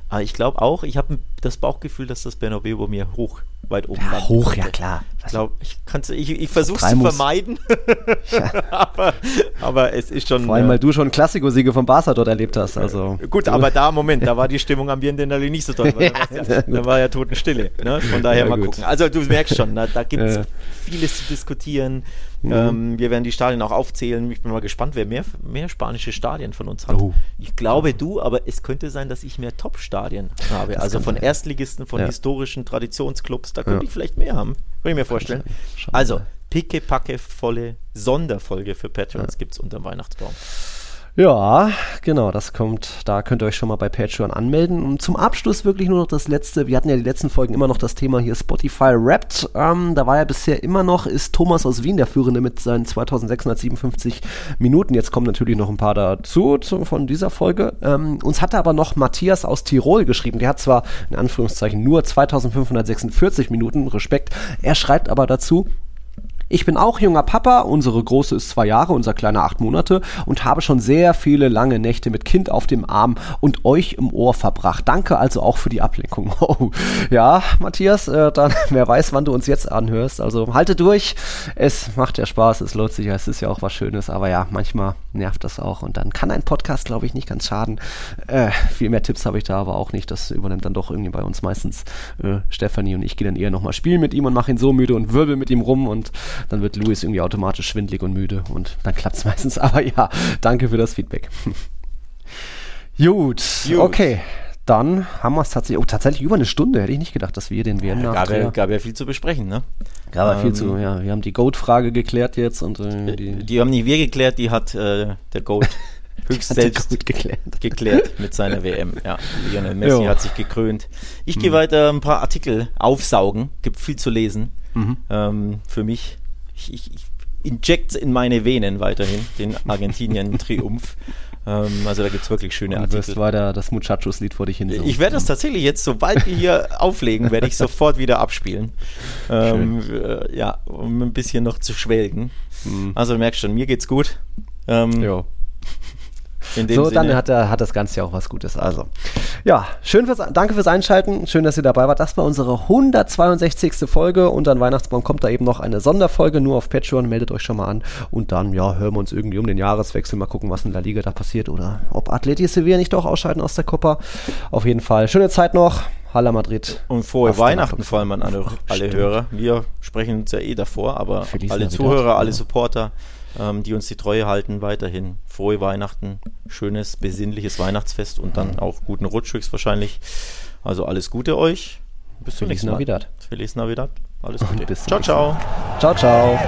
Aber ich glaube auch, ich habe das Bauchgefühl, dass das Bernabeu bei mir hoch, weit oben ja, Hoch, ja klar. Ich glaube, ich, ich, ich versuche es zu vermeiden. ja. aber, aber es ist schon. Vor allem, äh, weil du schon Klassiko-Siege von Barca dort erlebt hast. Also. Gut, aber da, Moment, da war die Stimmung am Biendenali nicht so toll. ja, ja, da war ja Totenstille. Ne? Von daher mal gut. gucken. Also du merkst schon, da, da gibt es vieles zu diskutieren. Mhm. Ähm, wir werden die Stadien auch aufzählen. Ich bin mal gespannt, wer mehr, mehr spanische Stadien von uns hat. Oh. Ich glaube du, aber es könnte sein, dass ich mehr Top-Stadien habe. Das also von sein. Erstligisten, von ja. historischen Traditionsclubs. Da könnte ja. ich vielleicht mehr haben. Könnte ich mir vorstellen. Also, picke-packe volle Sonderfolge für Patreons ja. gibt es unter dem Weihnachtsbaum. Ja, genau, das kommt. Da könnt ihr euch schon mal bei Patreon anmelden. Und zum Abschluss wirklich nur noch das letzte. Wir hatten ja die letzten Folgen immer noch das Thema hier Spotify Wrapped. Ähm, da war ja bisher immer noch, ist Thomas aus Wien der Führende mit seinen 2657 Minuten. Jetzt kommen natürlich noch ein paar dazu zu, von dieser Folge. Ähm, uns hatte aber noch Matthias aus Tirol geschrieben. Der hat zwar in Anführungszeichen nur 2546 Minuten, Respekt. Er schreibt aber dazu, ich bin auch junger Papa, unsere Große ist zwei Jahre, unser Kleiner acht Monate und habe schon sehr viele lange Nächte mit Kind auf dem Arm und euch im Ohr verbracht. Danke also auch für die Ablenkung. Oh, ja, Matthias, äh, dann wer weiß, wann du uns jetzt anhörst. Also halte durch. Es macht ja Spaß, es lohnt sich es ist ja auch was Schönes, aber ja, manchmal nervt das auch und dann kann ein Podcast, glaube ich, nicht ganz schaden. Äh, viel mehr Tipps habe ich da aber auch nicht. Das übernimmt dann doch irgendwie bei uns meistens äh, Stefanie und ich gehe dann eher nochmal spielen mit ihm und mache ihn so müde und wirbel mit ihm rum und dann wird Louis irgendwie automatisch schwindlig und müde und dann klappt es meistens. Aber ja, danke für das Feedback. Gut, Gut, okay. Dann haben wir es tatsächlich, oh, tatsächlich über eine Stunde, hätte ich nicht gedacht, dass wir den WM ja, gab, ja, gab ja viel zu besprechen, ne? Gab ja viel zu, ähm, ja. Wir haben die Goat-Frage geklärt jetzt und äh, die, die, haben nicht wir geklärt, die hat äh, der Goat höchst selbst geklärt. geklärt mit seiner WM. Ja, Lionel Messi jo. hat sich gekrönt. Ich hm. gehe weiter ein paar Artikel aufsaugen, gibt viel zu lesen. Mhm. Ähm, für mich ich, ich, ich inject in meine Venen weiterhin, den Argentinien-Triumph. ähm, also da gibt es wirklich schöne Artikel. Du wirst weiter das Muchachos-Lied vor dich hin. Ich werde das tatsächlich jetzt, sobald wir hier auflegen, werde ich sofort wieder abspielen. Ähm, äh, ja, um ein bisschen noch zu schwelgen. Mhm. Also du merkst schon, mir geht's gut. Ähm, Ja. In dem So, Sinne, dann hat, er, hat das Ganze ja auch was Gutes. Also, ja, schön fürs, danke fürs Einschalten. Schön, dass ihr dabei wart. Das war unsere 162. Folge und an Weihnachtsbaum kommt da eben noch eine Sonderfolge nur auf Patreon. Meldet euch schon mal an und dann, ja, hören wir uns irgendwie um den Jahreswechsel mal gucken, was in der Liga da passiert oder ob Atleti Sevilla nicht doch ausscheiden aus der Copa. Auf jeden Fall. Schöne Zeit noch. Hala Madrid. und frohe danach Weihnachten vor allem an alle, alle. Hörer. Wir sprechen uns ja eh davor, aber Feliz alle. Zuhörer, alle Ja. Ähm, die uns die Treue halten, weiterhin frohe Weihnachten, schönes, besinnliches Weihnachtsfest und dann auch guten Rutsch höchstwahrscheinlich. Also alles Gute euch. Bis zum nächsten Mal. Navidad. Feliz Navidad. Alles Gute. bis ciao, ciao. Ciao, ciao.